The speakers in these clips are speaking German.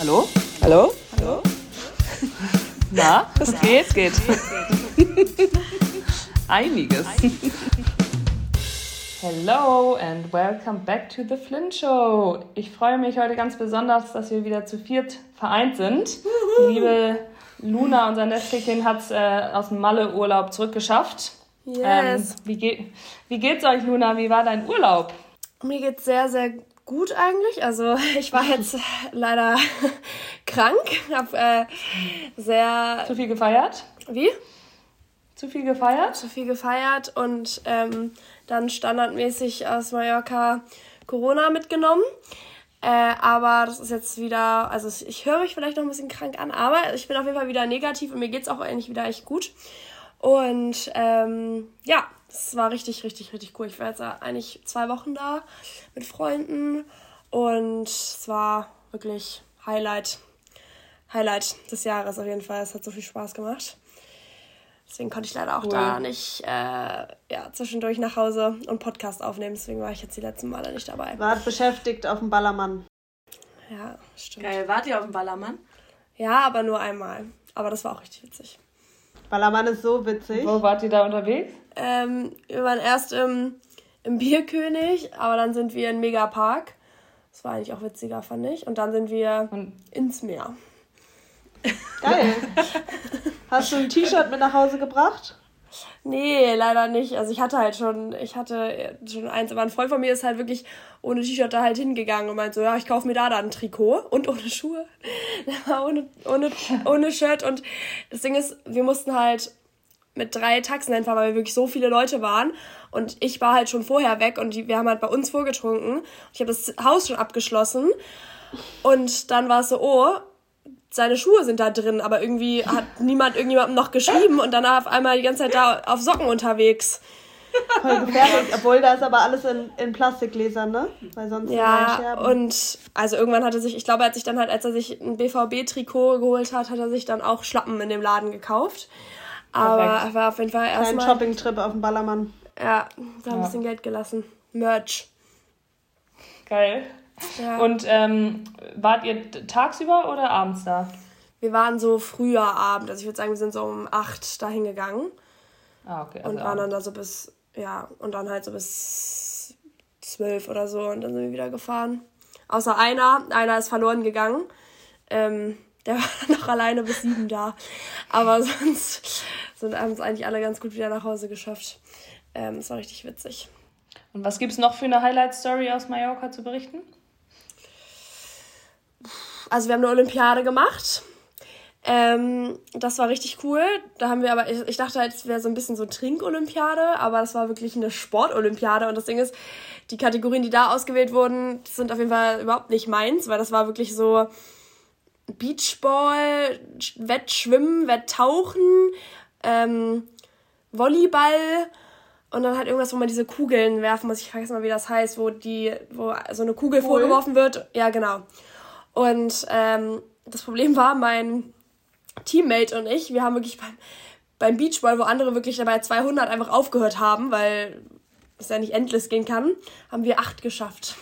Hallo? Hallo? Hallo? Na, was geht? Geht. Einiges. Hello and welcome back to the Flynn Show. Ich freue mich heute ganz besonders, dass wir wieder zu viert vereint sind. Die liebe Luna, unser Nestchen, hat es äh, aus dem Malle-Urlaub zurückgeschafft. Yes. Ähm, wie, geht, wie geht's euch, Luna? Wie war dein Urlaub? Mir geht's sehr, sehr gut eigentlich. Also ich war jetzt leider krank, hab äh, sehr... Zu viel gefeiert? Wie? Zu viel gefeiert? Zu viel gefeiert und ähm, dann standardmäßig aus Mallorca Corona mitgenommen. Äh, aber das ist jetzt wieder, also ich höre mich vielleicht noch ein bisschen krank an, aber ich bin auf jeden Fall wieder negativ und mir geht's auch eigentlich wieder echt gut. Und ähm, ja, es war richtig, richtig, richtig cool. Ich war jetzt eigentlich zwei Wochen da mit Freunden und es war wirklich Highlight, Highlight des Jahres auf jeden Fall. Es hat so viel Spaß gemacht. Deswegen konnte ich leider auch Cool. da nicht äh, ja, zwischendurch nach Hause und Podcast aufnehmen. Deswegen war ich jetzt die letzten Male nicht dabei. Wart beschäftigt auf dem Ballermann. Ja, stimmt. Geil, wart ihr auf dem Ballermann? Ja, aber nur einmal. Aber das war auch richtig witzig. Ballermann ist so witzig. Wo wart ihr da unterwegs? Ähm, wir waren erst im, im Bierkönig, aber dann sind wir in Megapark. Das war eigentlich auch witziger, fand ich. Und dann sind wir Und ins Meer. Geil. Hast du ein T-Shirt mit nach Hause gebracht? Nee, leider nicht. Also ich hatte halt schon, ich hatte schon eins, aber ein Freund von mir ist halt wirklich ohne T-Shirt da halt hingegangen und meint so, ja, ich kaufe mir da dann ein Trikot und ohne Schuhe. Der war ohne, ohne, ohne Shirt und das Ding ist, wir mussten halt mit drei Taxen einfahren, weil wir wirklich so viele Leute waren und ich war halt schon vorher weg und die, wir haben halt bei uns vorgetrunken. Ich habe das Haus schon abgeschlossen und dann war es so, oh, seine Schuhe sind da drin, aber irgendwie hat niemand irgendjemandem noch geschrieben und dann auf einmal die ganze Zeit da auf Socken unterwegs. Voll gefährlich. Obwohl, da ist aber alles in, in Plastikgläsern, ne? Weil sonst Ja, und also irgendwann hat er sich, ich glaube, er hat sich dann halt, als er sich ein BVB-Trikot geholt hat, hat er sich dann auch Schlappen in dem Laden gekauft. Aber Perfekt. er war auf jeden Fall erstmal, Shopping-Trip auf dem Ballermann. ja, da ein Ja. bisschen Geld gelassen. Merch. geil. Ja. Und ähm, wart ihr tagsüber oder abends da? wir waren so früher Abend, also ich würde sagen, wir sind so um acht dahin gegangen Ah, okay. und Also waren dann da so bis, ja, und dann halt so bis zwölf oder so und dann sind wir wieder gefahren. Außer einer, einer ist verloren gegangen. Ähm, der war dann noch alleine bis sieben da. Aber sonst sind abends eigentlich alle ganz gut wieder nach Hause geschafft. Ähm, es war richtig witzig. Und was gibt's noch für eine Highlight-Story aus Mallorca zu berichten? Also wir haben eine Olympiade gemacht. Ähm, das war richtig cool. Da haben wir aber, ich, ich dachte halt, es wäre so ein bisschen so Trinkolympiade, aber das war wirklich eine Sportolympiade. Und das Ding ist, die Kategorien, die da ausgewählt wurden, sind auf jeden Fall überhaupt nicht meins, weil das war wirklich so Beachball, Wettschwimmen, Wetttauchen, ähm, Volleyball und dann halt irgendwas, wo man diese Kugeln werfen muss. Ich vergesse mal, wie das heißt, wo die, wo so eine Kugel vorgeworfen wird. Ja, genau. Und ähm, das Problem war, mein Teammate und ich, wir haben wirklich beim, beim Beachball, wo andere wirklich dabei 200 einfach aufgehört haben, weil es ja nicht endlos gehen kann, haben wir acht geschafft.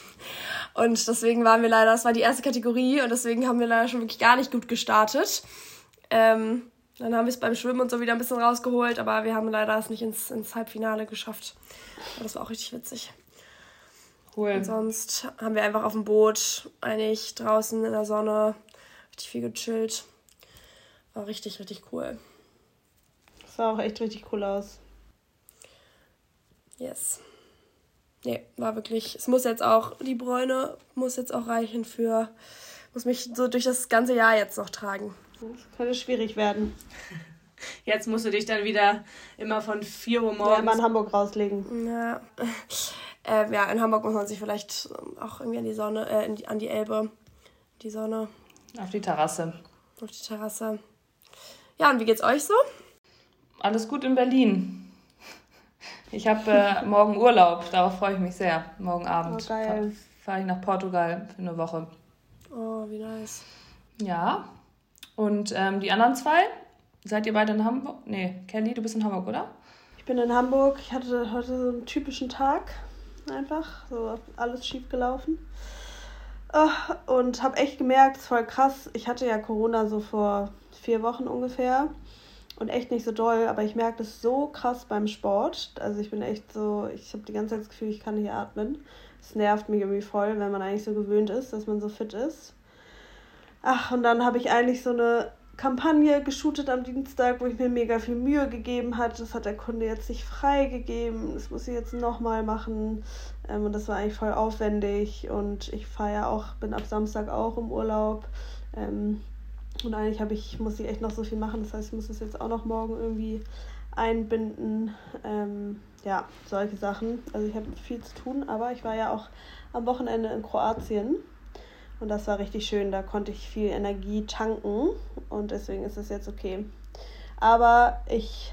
Und deswegen waren wir leider, das war die erste Kategorie und deswegen haben wir leider schon wirklich gar nicht gut gestartet. Ähm, dann haben wir es beim Schwimmen und so wieder ein bisschen rausgeholt, aber wir haben leider es nicht ins, ins Halbfinale geschafft. Aber das war auch richtig witzig. Cool. Sonst haben wir einfach auf dem Boot, eigentlich draußen in der Sonne, richtig viel gechillt. War richtig, richtig cool. Das sah auch echt richtig cool aus. Yes. Nee, war wirklich. Es muss jetzt auch, die Bräune muss jetzt auch reichen für. Muss mich so durch das ganze Jahr jetzt noch tragen. Das könnte schwierig werden. Jetzt musst du dich dann wieder immer von 4 Uhr Ja, mal in morgens. Hamburg rauslegen. Ja. Äh, ja, in Hamburg muss man sich vielleicht auch irgendwie an die Sonne, äh, in die, an die Elbe, die Sonne, Auf die Terrasse. auf die Terrasse. Ja, und wie geht's euch so? Alles gut in Berlin. Ich habe äh, morgen Urlaub, darauf freue ich mich sehr. Morgen Abend Oh, geil. fahre ich nach Portugal für eine Woche. Oh, wie nice. Ja. Und ähm, die anderen zwei? Seid ihr beide in Hamburg? Nee, Kelly, du bist in Hamburg, oder? Ich bin in Hamburg. Ich hatte heute so einen typischen Tag. Einfach. So alles schief gelaufen. Ah, Und habe echt gemerkt, es ist voll krass. Ich hatte ja Corona so vor vier Wochen ungefähr. Und echt nicht so doll, aber ich merke das so krass beim Sport. Also ich bin echt so, ich habe die ganze Zeit das Gefühl, ich kann nicht atmen. Es nervt mich irgendwie voll, wenn man eigentlich so gewöhnt ist, dass man so fit ist. Ach, und dann habe ich eigentlich so eine Kampagne geshootet am Dienstag, wo ich mir mega viel Mühe gegeben hat. Das hat der Kunde jetzt nicht freigegeben. Das muss ich jetzt nochmal machen. Ähm, und das war eigentlich voll aufwendig. Und ich fahre ja auch, bin ab Samstag auch im Urlaub. Ähm, und eigentlich ich, muss ich echt noch so viel machen. Das heißt, ich muss das jetzt auch noch morgen irgendwie einbinden. Ähm, ja, solche Sachen. Also ich habe viel zu tun, aber ich war ja auch am Wochenende in Kroatien. Und das war richtig schön. Da konnte ich viel Energie tanken. Und deswegen ist es jetzt okay. Aber ich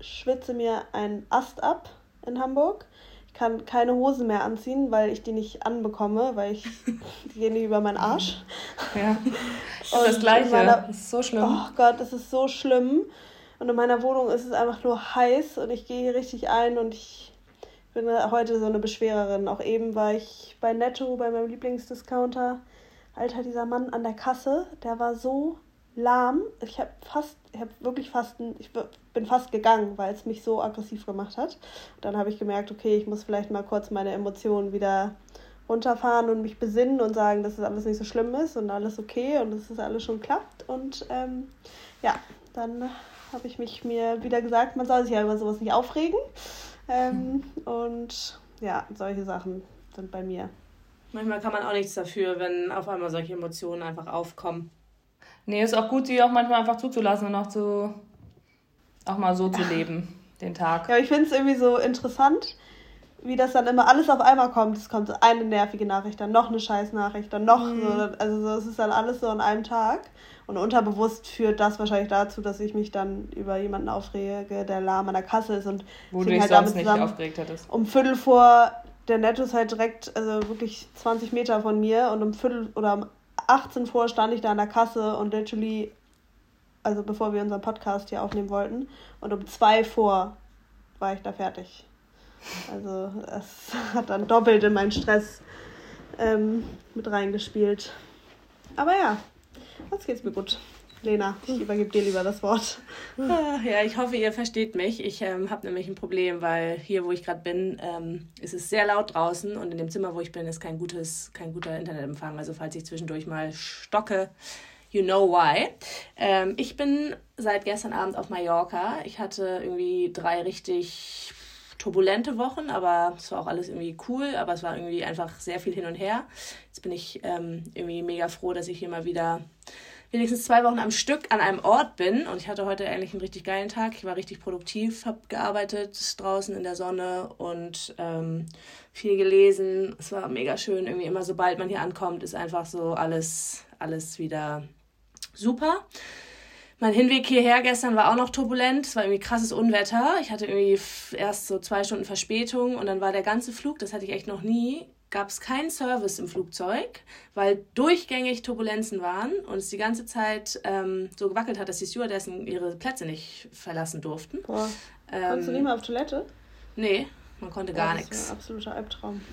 schwitze mir einen Ast ab in Hamburg. Ich kann keine Hose mehr anziehen, weil ich die nicht anbekomme, weil ich die gehen nicht über meinen Arsch. Ja. Und das Gleiche. in meiner- Das ist so schlimm. Oh Gott, das ist so schlimm. Und in meiner Wohnung ist es einfach nur heiß und ich gehe hier richtig ein und ich bin heute so eine Beschwererin. Auch eben war ich bei Netto, bei meinem Lieblingsdiscounter. Alter, dieser Mann an der Kasse, der war so lahm. Ich habe fast, ich habe wirklich fast, ich bin fast gegangen, weil es mich so aggressiv gemacht hat. Und dann habe ich gemerkt, okay, ich muss vielleicht mal kurz meine Emotionen wieder runterfahren und mich besinnen und sagen, dass es alles nicht so schlimm ist und alles okay und dass es alles schon klappt. Und ähm, ja, dann habe ich mich mir wieder gesagt, man soll sich ja über sowas nicht aufregen. Ähm, und ja, solche Sachen sind bei mir. Manchmal kann man auch nichts dafür, wenn auf einmal solche Emotionen einfach aufkommen. Nee, ist auch gut, die auch manchmal einfach zuzulassen und auch zu auch mal so zu leben, den Tag. Ja, aber ich finde es irgendwie so interessant, wie das dann immer alles auf einmal kommt. Es kommt so eine nervige Nachricht, dann noch eine Scheißnachricht, dann noch so. Also so, es ist dann alles so an einem Tag. Und unterbewusst führt das wahrscheinlich dazu, dass ich mich dann über jemanden aufrege, der lahm an der Kasse ist und Wo du dich halt sonst nicht zusammen. aufgeregt hättest. um Viertel vor, der Netto ist halt direkt, also wirklich 20 Meter von mir und um Viertel oder um 18 vor stand ich da an der Kasse und literally, also bevor wir unseren Podcast hier aufnehmen wollten, und um zwei vor war ich da fertig. Also es hat dann doppelt in meinen Stress ähm, mit reingespielt. Aber ja, jetzt geht's mir gut. Lena, ich übergebe dir lieber das Wort. Ah, Ja, ich hoffe, ihr versteht mich. Ich ähm, habe nämlich ein Problem, weil hier, wo ich gerade bin, ähm, ist es sehr laut draußen und in dem Zimmer, wo ich bin, ist kein, gutes, kein guter Internetempfang. Also falls ich zwischendurch mal stocke, you know why. Ähm, ich bin seit gestern Abend auf Mallorca. Ich hatte irgendwie drei richtig turbulente Wochen, aber es war auch alles irgendwie cool, aber es war irgendwie einfach sehr viel hin und her. Jetzt bin ich ähm, irgendwie mega froh, dass ich hier mal wieder wenigstens zwei Wochen am Stück an einem Ort bin. Und ich hatte heute eigentlich einen richtig geilen Tag. Ich war richtig produktiv, habe gearbeitet draußen in der Sonne und ähm, viel gelesen. Es war mega schön. Irgendwie immer, sobald man hier ankommt, ist einfach so alles, alles wieder super. Mein Hinweg hierher gestern war auch noch turbulent. Es war irgendwie krasses Unwetter. Ich hatte irgendwie erst so zwei Stunden Verspätung und dann war der ganze Flug, das hatte ich echt noch nie, gab es keinen Service im Flugzeug, weil durchgängig Turbulenzen waren und es die ganze Zeit ähm, so gewackelt hat, dass die Stewardessen ihre Plätze nicht verlassen durften. Boah, konntest du nicht Ähm, mal auf Toilette? nee, man konnte gar Ja, das ist nichts. ein absoluter Albtraum.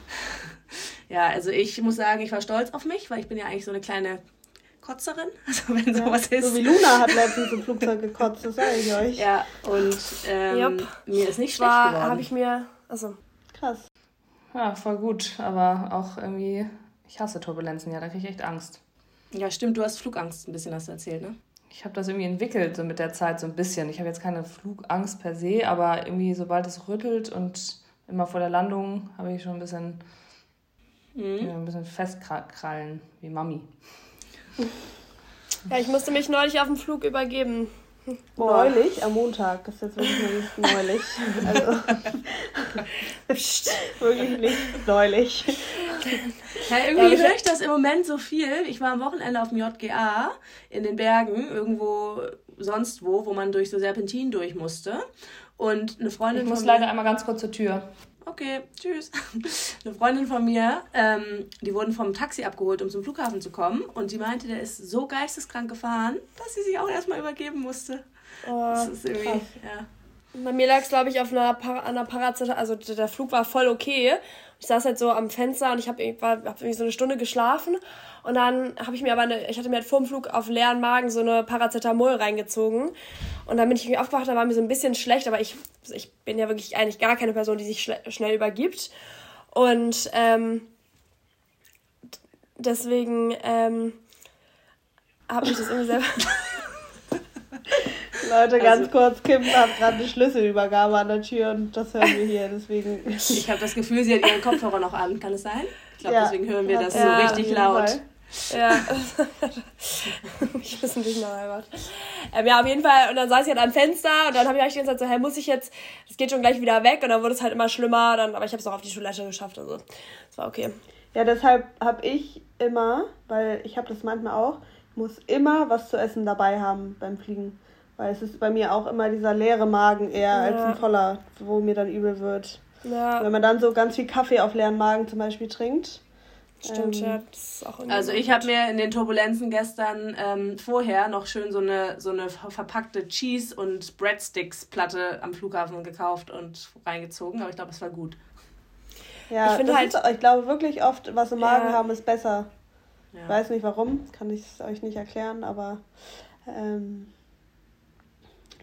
Ja, also ich muss sagen, ich war stolz auf mich, weil ich bin ja eigentlich so eine kleine Kotzerin. Also wenn sowas ist. So wie Luna hat letztens im Flugzeug gekotzt, das sage ich euch. Ja, und ähm, Jupp. mir ist nicht schlecht War, geworden. habe ich mir, also Krass. Ja, voll gut. Aber auch irgendwie, ich hasse Turbulenzen, ja, da kriege ich echt Angst. Ja, stimmt, du hast Flugangst, ein bisschen hast du erzählt, ne? Ich habe das irgendwie entwickelt, so mit der Zeit so ein bisschen. Ich habe jetzt keine Flugangst per se, aber irgendwie, sobald es rüttelt und immer vor der Landung, habe ich schon ein bisschen, Mhm. ja, ein bisschen festkrallen, wie Mami. Ja, ich musste mich neulich auf dem Flug übergeben. Neulich, am Montag, das ist jetzt wirklich nur nicht neulich. Also, wirklich nicht neulich. Ja, irgendwie höre ich das im Moment so viel. Ich war am Wochenende auf dem JGA in den Bergen, irgendwo sonst wo, wo man durch so Serpentin durch musste. Und eine Freundin Ich muss von leider einmal ganz kurz zur Tür. Okay, tschüss. Eine Freundin von mir, ähm, die wurden vom Taxi abgeholt, um zum Flughafen zu kommen. Und die meinte, der ist so geisteskrank gefahren, dass sie sich auch erstmal übergeben musste. Oh, Das ist irgendwie, krass. ja. Bei mir lag es, glaube ich, auf einer, Par einer Paracetamol, also der Flug war voll okay. Ich saß halt so am Fenster und ich habe hab irgendwie so eine Stunde geschlafen und dann habe ich mir aber eine, ich hatte mir halt vor dem Flug auf leeren Magen so eine Paracetamol reingezogen und dann bin ich irgendwie aufgewacht, da war mir so ein bisschen schlecht, aber ich, ich bin ja wirklich eigentlich gar keine Person, die sich schnell übergibt und ähm, deswegen ähm, habe ich das irgendwie selber... Leute, ganz also, kurz, Kim hat gerade eine Schlüsselübergabe an der Tür und das hören wir hier, deswegen. Ich habe das Gefühl, sie hat ihren Kopfhörer noch an. Kann es sein? Ich glaube, ja, deswegen hören wir das ja, so richtig laut. Fall. Ja, ich wissen nicht einmal. Ähm, ja, auf jeden Fall. Und dann saß ich halt am Fenster und dann habe ich eigentlich die ganze Zeit so, hey, muss ich jetzt, es geht schon gleich wieder weg und dann wurde es halt immer schlimmer. Dann, aber ich habe es auch auf die Toilette geschafft, also das war okay. Ja, deshalb habe ich immer, weil ich habe das manchmal auch, muss immer was zu essen dabei haben beim Fliegen. Weil es ist bei mir auch immer dieser leere Magen eher ja. als ein voller, wo mir dann übel wird. Ja. Wenn man dann so ganz viel Kaffee auf leeren Magen zum Beispiel trinkt. Stimmt, ähm, ja. Das ist auch also ich habe mir in den Turbulenzen gestern ähm, vorher noch schön so eine, so eine verpackte Cheese- und Breadsticks-Platte am Flughafen gekauft und reingezogen, aber ich glaube, es war gut. Ja, ich, finde halt, ist, ich glaube wirklich oft, was im Magen ja. haben, ist besser. Ja. Ich weiß nicht warum, kann ich es euch nicht erklären, aber ähm,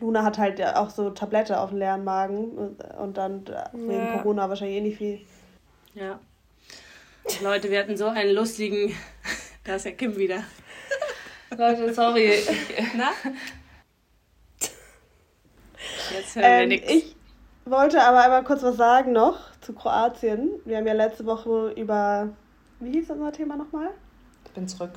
Luna hat halt auch so Tablette auf dem leeren Magen und dann wegen ja. Corona wahrscheinlich eh nicht viel. Ja. Leute, wir hatten so einen lustigen. Da ist ja Kim wieder. Leute, sorry. Na? Jetzt hören wir ähm, nichts. Ich wollte aber einmal kurz was sagen noch zu Kroatien. Wir haben ja letzte Woche über. Wie hieß unser Thema nochmal? Ich bin zurück.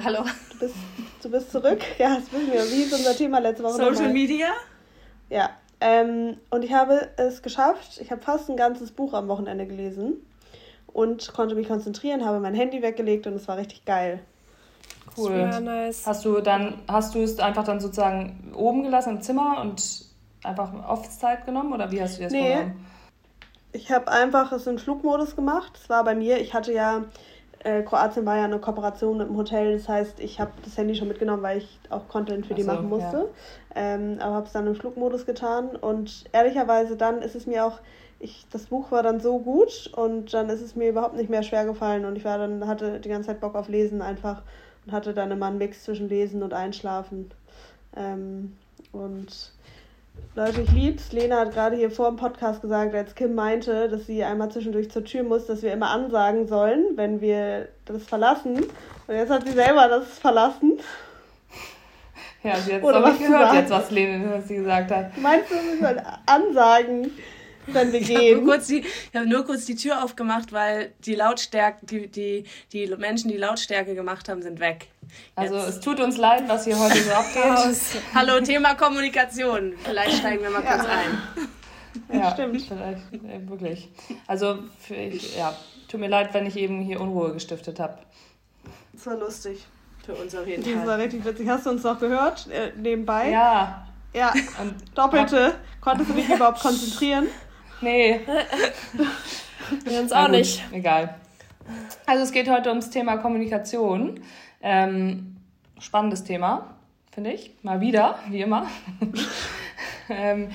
Hallo. Du bist, du bist zurück? Ja, das wissen wir. Wie ist unser Thema letzte Woche? Social nochmal? Media? Ja. Ähm, und ich habe es geschafft. Ich habe fast ein ganzes Buch am Wochenende gelesen und konnte mich konzentrieren, habe mein Handy weggelegt und es war richtig geil. Cool. Ja, nice. Hast du dann, hast du es einfach dann sozusagen oben gelassen im Zimmer und einfach Offzeit genommen oder wie hast du das nee. Vorgenommen? Ich habe einfach es in Flugmodus gemacht. Es war bei mir, ich hatte ja äh, Kroatien war ja eine Kooperation mit dem Hotel, das heißt, ich habe das Handy schon mitgenommen, weil ich auch Content für die so, machen musste. Ja. Ähm, aber habe es dann im Flugmodus getan und ehrlicherweise dann ist es mir auch, ich, das Buch war dann so gut und dann ist es mir überhaupt nicht mehr schwer gefallen und ich war dann, hatte die ganze Zeit Bock auf Lesen einfach und hatte dann immer einen Mix zwischen Lesen und Einschlafen. Ähm, und Leute, ich lieb's. Lena hat gerade hier vor dem Podcast gesagt, als Kim meinte, dass sie einmal zwischendurch zur Tür muss, dass wir immer ansagen sollen, wenn wir das verlassen. Und jetzt hat sie selber das verlassen. Ja, sie hat es nicht gehört jetzt, was Lena was sie gesagt hat. Meinst du, wir sollen ansagen? Wenn wir gehen. Ich habe nur, kurz die, hab nur kurz die Tür aufgemacht, weil die Lautstärke, die, die, die Menschen, die Lautstärke gemacht haben, sind weg. Also Jetzt. es tut uns leid, was hier heute so abgeht. Hallo, Thema Kommunikation. Vielleicht steigen wir mal ja. kurz ein. Ja, stimmt. Vielleicht, äh, wirklich. Also, für, ich, ja, tut mir leid, wenn ich eben hier Unruhe gestiftet habe. Das war lustig. Für uns auf jeden Fall. Das war richtig witzig. Hast du uns noch gehört äh, nebenbei? Ja. Ja, Und Doppelte. Konntest du dich überhaupt konzentrieren? Nee. Wir uns auch gut, nicht. Egal. Also es geht heute ums Thema Kommunikation. Ähm, spannendes Thema, finde ich. Mal wieder, wie immer. ähm,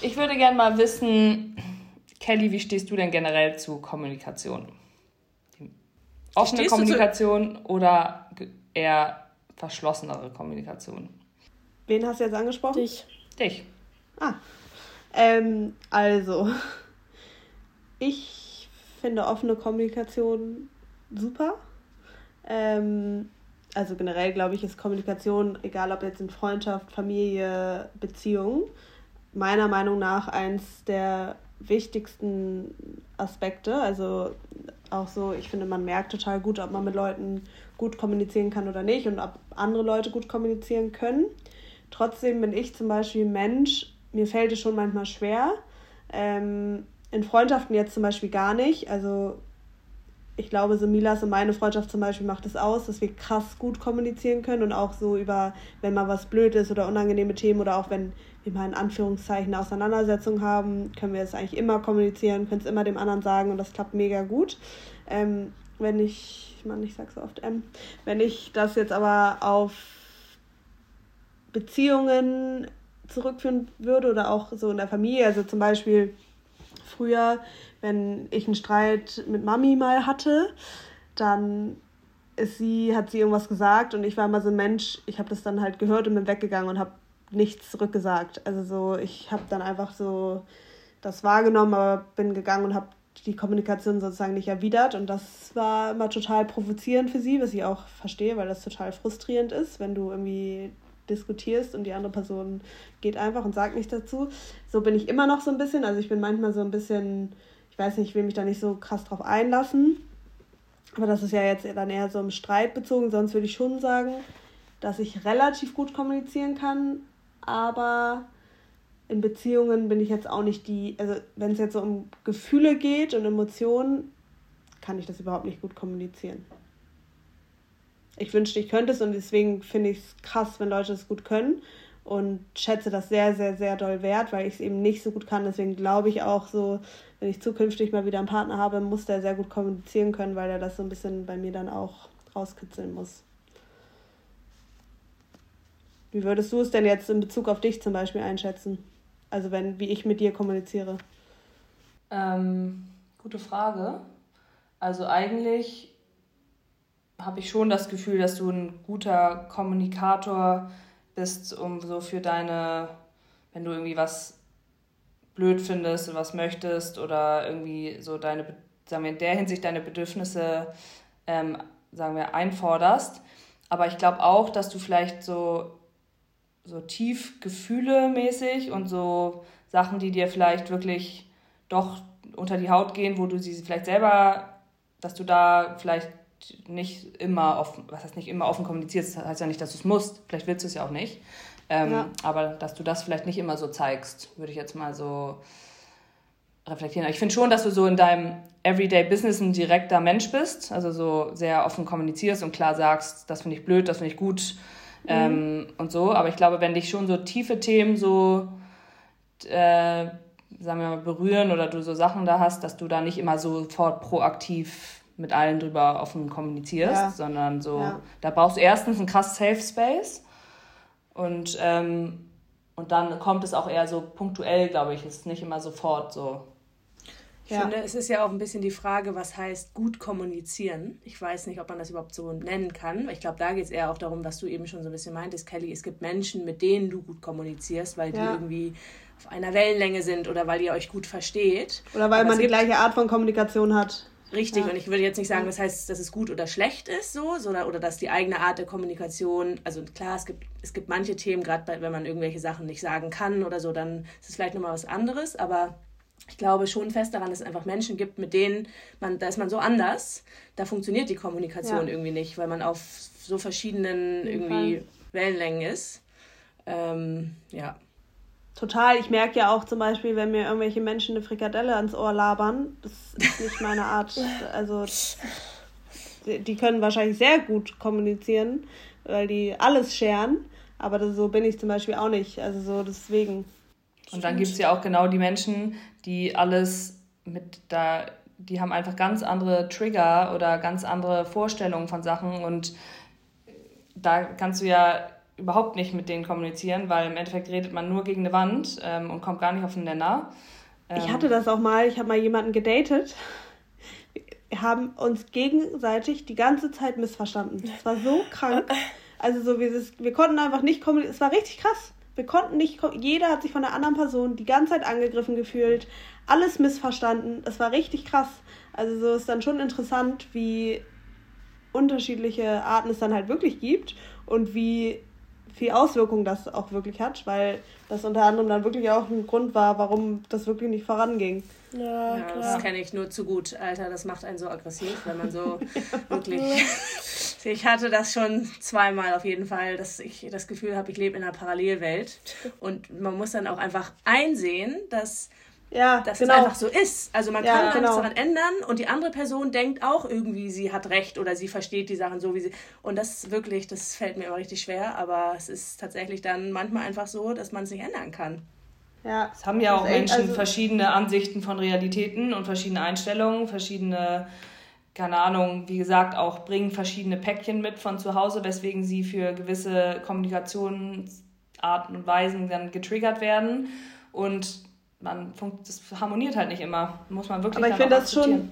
ich würde gerne mal wissen, Kelly, wie stehst du denn generell zu Kommunikation? Offene Kommunikation oder eher verschlossenere Kommunikation? Wen hast du jetzt angesprochen? Dich. Dich. Ah, ähm, also, ich finde offene Kommunikation super. Ähm, also generell glaube ich, ist Kommunikation, egal ob jetzt in Freundschaft, Familie, Beziehung, meiner Meinung nach eins der wichtigsten Aspekte. Also auch so, ich finde, man merkt total gut, ob man mit Leuten gut kommunizieren kann oder nicht und ob andere Leute gut kommunizieren können. Trotzdem bin ich zum Beispiel Mensch, mir fällt es schon manchmal schwer. Ähm, in Freundschaften jetzt zum Beispiel gar nicht. Also ich glaube, so Milas und meine Freundschaft zum Beispiel macht es aus, dass wir krass gut kommunizieren können und auch so über, wenn mal was blöd ist oder unangenehme Themen oder auch wenn wir mal in Anführungszeichen eine Auseinandersetzung haben, können wir es eigentlich immer kommunizieren, können es immer dem anderen sagen und das klappt mega gut. Ähm, wenn ich, meine, ich sag so oft M, wenn ich das jetzt aber auf Beziehungen zurückführen würde oder auch so in der Familie. Also zum Beispiel früher, wenn ich einen Streit mit Mami mal hatte, dann ist sie, hat sie irgendwas gesagt und ich war immer so ein Mensch, ich habe das dann halt gehört und bin weggegangen und habe nichts zurückgesagt. Also so, ich habe dann einfach so das wahrgenommen, aber bin gegangen und habe die Kommunikation sozusagen nicht erwidert. Und das war immer total provozierend für sie, was ich auch verstehe, weil das total frustrierend ist, wenn du irgendwie diskutierst und die andere Person geht einfach und sagt nichts dazu. So bin ich immer noch so ein bisschen. Also ich bin manchmal so ein bisschen, ich weiß nicht, ich will mich da nicht so krass drauf einlassen. Aber das ist ja jetzt dann eher so im Streit bezogen. Sonst würde ich schon sagen, dass ich relativ gut kommunizieren kann. Aber in Beziehungen bin ich jetzt auch nicht die, also wenn es jetzt so um Gefühle geht und Emotionen, kann ich das überhaupt nicht gut kommunizieren. Ich wünschte, ich könnte es und deswegen finde ich es krass, wenn Leute es gut können und schätze das sehr, sehr, sehr doll wert, weil ich es eben nicht so gut kann. Deswegen glaube ich auch so, wenn ich zukünftig mal wieder einen Partner habe, muss der sehr gut kommunizieren können, weil er das so ein bisschen bei mir dann auch rauskitzeln muss. Wie würdest du es denn jetzt in Bezug auf dich zum Beispiel einschätzen? Also wenn, wie ich mit dir kommuniziere? Ähm, gute Frage. Also eigentlich habe ich schon das Gefühl, dass du ein guter Kommunikator bist, um so für deine, wenn du irgendwie was blöd findest oder was möchtest oder irgendwie so deine, sagen wir in der Hinsicht deine Bedürfnisse, ähm, sagen wir, einforderst. Aber ich glaube auch, dass du vielleicht so so tief gefühlemäßig und so Sachen, die dir vielleicht wirklich doch unter die Haut gehen, wo du sie vielleicht selber, dass du da vielleicht nicht immer offen, was heißt nicht immer offen kommunizierst, das heißt ja nicht, dass du es musst, vielleicht willst du es ja auch nicht. Ähm, ja. Aber dass du das vielleicht nicht immer so zeigst, würde ich jetzt mal so reflektieren. Ich finde schon, dass du so in deinem Everyday Business ein direkter Mensch bist, also so sehr offen kommunizierst und klar sagst, das finde ich blöd, das finde ich gut, Mhm. Ähm, und so. Aber ich glaube, wenn dich schon so tiefe Themen so, äh, sagen wir mal, berühren oder du so Sachen da hast, dass du da nicht immer sofort proaktiv mit allen drüber offen kommunizierst, ja. sondern so, ja. da brauchst du erstens einen krass Safe Space und, ähm, und dann kommt es auch eher so punktuell, glaube ich, ist nicht immer sofort so. Ich ja. finde, es ist ja auch ein bisschen die Frage, was heißt gut kommunizieren. Ich weiß nicht, ob man das überhaupt so nennen kann. Ich glaube, da geht es eher auch darum, was du eben schon so ein bisschen meintest, Kelly. Es gibt Menschen, mit denen du gut kommunizierst, weil die irgendwie auf einer Wellenlänge sind oder weil ihr euch gut versteht. Oder weil Aber man die gleiche Art von Kommunikation hat. Richtig, ja. und ich würde jetzt nicht sagen, das heißt, dass es gut oder schlecht ist, so, sondern, oder dass die eigene Art der Kommunikation, also klar, es gibt, es gibt manche Themen, gerade wenn man irgendwelche Sachen nicht sagen kann oder so, dann ist es vielleicht nochmal was anderes, aber ich glaube schon fest daran, dass es einfach Menschen gibt, mit denen man, da ist man so anders, da funktioniert die Kommunikation ja. irgendwie nicht, weil man auf so verschiedenen irgendwie Wellenlängen ist. Ähm, ja. Total. Ich merke ja auch zum Beispiel, wenn mir irgendwelche Menschen eine Frikadelle ans Ohr labern, das ist nicht meine Art. Also die können wahrscheinlich sehr gut kommunizieren, weil die alles scheren, aber das, so bin ich zum Beispiel auch nicht. Also so deswegen. Und dann gibt es ja auch genau die Menschen, die alles mit da, die haben einfach ganz andere Trigger oder ganz andere Vorstellungen von Sachen und da kannst du ja überhaupt nicht mit denen kommunizieren, weil im Endeffekt redet man nur gegen eine Wand ähm, und kommt gar nicht auf den Nenner. Ähm, ich hatte das auch mal, ich habe mal jemanden gedatet. Wir haben uns gegenseitig die ganze Zeit missverstanden. Das war so krank. Also so, wir, wir konnten einfach nicht kommunizieren. Es war richtig krass. Wir konnten nicht, jeder hat sich von der anderen Person die ganze Zeit angegriffen gefühlt, alles missverstanden. Es war richtig krass. Also so ist dann schon interessant, wie unterschiedliche Arten es dann halt wirklich gibt und wie viel Auswirkung das auch wirklich hat, weil das unter anderem dann wirklich auch ein Grund war, warum das wirklich nicht voranging. Ja, ja das kenne ich nur zu gut, Alter. Das macht einen so aggressiv, wenn man so wirklich. ich hatte das schon zweimal auf jeden Fall, dass ich das Gefühl habe, ich lebe in einer Parallelwelt. Und man muss dann auch einfach einsehen, dass ja, dass genau. es einfach so ist. Also man ja, kann genau. nichts daran ändern und die andere Person denkt auch irgendwie, sie hat recht oder sie versteht die Sachen so, wie sie. Und das ist wirklich, das fällt mir immer richtig schwer, aber es ist tatsächlich dann manchmal einfach so, dass man es nicht ändern kann. Ja. Es haben ja auch Menschen also verschiedene Ansichten von Realitäten und verschiedene Einstellungen, verschiedene, keine Ahnung, wie gesagt, auch bringen verschiedene Päckchen mit von zu Hause, weswegen sie für gewisse Kommunikationsarten Arten und Weisen dann getriggert werden und man das harmoniert halt nicht immer. Muss man wirklich Aber ich finde das schon,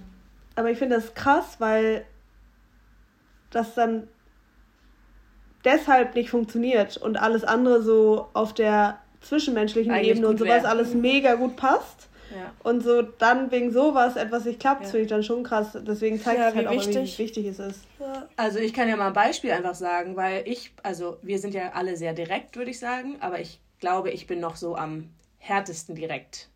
aber ich finde das krass, weil das dann deshalb nicht funktioniert und alles andere so auf der zwischenmenschlichen Eigentlich Ebene und sowas wär. alles mega gut passt. Ja. Und so dann wegen sowas etwas nicht klappt, ja. finde ich dann schon krass. Deswegen zeigt ja, es halt auch, wie wichtig es ist. Also ich kann ja mal ein Beispiel einfach sagen, weil ich, also wir sind ja alle sehr direkt, würde ich sagen, aber ich glaube, ich bin noch so am härtesten direkt.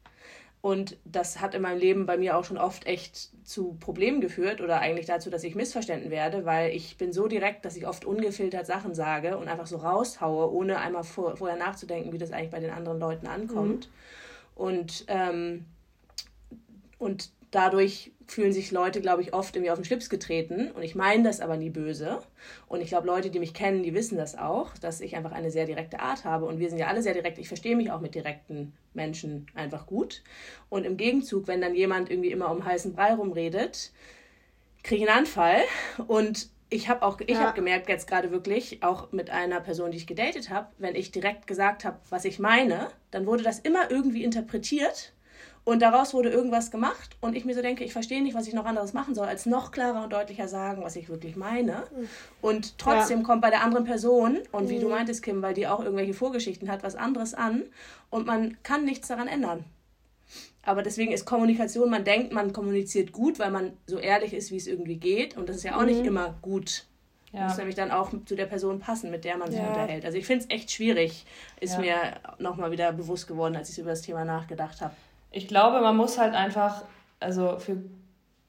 Und das hat in meinem Leben bei mir auch schon oft echt zu Problemen geführt oder eigentlich dazu, dass ich missverstanden werde, weil ich bin so direkt, dass ich oft ungefiltert Sachen sage und einfach so raushaue, ohne einmal vor, vorher nachzudenken, wie das eigentlich bei den anderen Leuten ankommt. Mhm. Und, ähm, und dadurch fühlen sich Leute, glaube ich, oft irgendwie auf den Schlips getreten. Und ich meine das aber nie böse. Und ich glaube, Leute, die mich kennen, die wissen das auch, dass ich einfach eine sehr direkte Art habe. Und wir sind ja alle sehr direkt. Ich verstehe mich auch mit direkten Menschen einfach gut. Und im Gegenzug, wenn dann jemand irgendwie immer um heißen Brei rumredet, kriege ich einen Anfall. Und ich habe auch, ich ja. habe gemerkt jetzt gerade wirklich, auch mit einer Person, die ich gedatet habe, wenn ich direkt gesagt habe, was ich meine, dann wurde das immer irgendwie interpretiert und daraus wurde irgendwas gemacht und ich mir so denke, ich verstehe nicht, was ich noch anderes machen soll, als noch klarer und deutlicher sagen, was ich wirklich meine. Mhm. Und trotzdem ja. kommt bei der anderen Person, und wie du mhm. meintest, Kim, weil die auch irgendwelche Vorgeschichten hat, was anderes an und man kann nichts daran ändern. Aber deswegen ist Kommunikation, man denkt, man kommuniziert gut, weil man so ehrlich ist, wie es irgendwie geht. Und das ist ja auch mhm. nicht immer gut. Ja. Muss nämlich dann auch zu der Person passen, mit der man sich ja. unterhält. Also ich finde es echt schwierig, ist ja. mir nochmal wieder bewusst geworden, als ich über das Thema nachgedacht habe ich glaube, man muss halt einfach, also für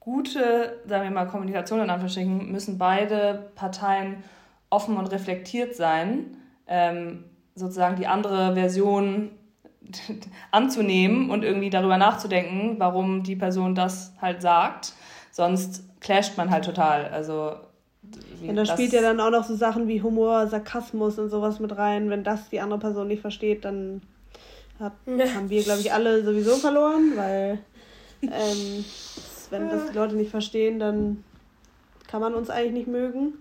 gute, sagen wir mal, Kommunikation in Anführungsstrichen, müssen beide Parteien offen und reflektiert sein, ähm, sozusagen die andere Version anzunehmen und irgendwie darüber nachzudenken, warum die Person das halt sagt. Sonst clasht man halt total. Also ja, da spielt ja dann auch noch so Sachen wie Humor, Sarkasmus und sowas mit rein. Wenn das die andere Person nicht versteht, dann hab, haben wir, glaube ich, alle sowieso verloren, weil ähm, wenn das die Leute nicht verstehen, dann kann man uns eigentlich nicht mögen.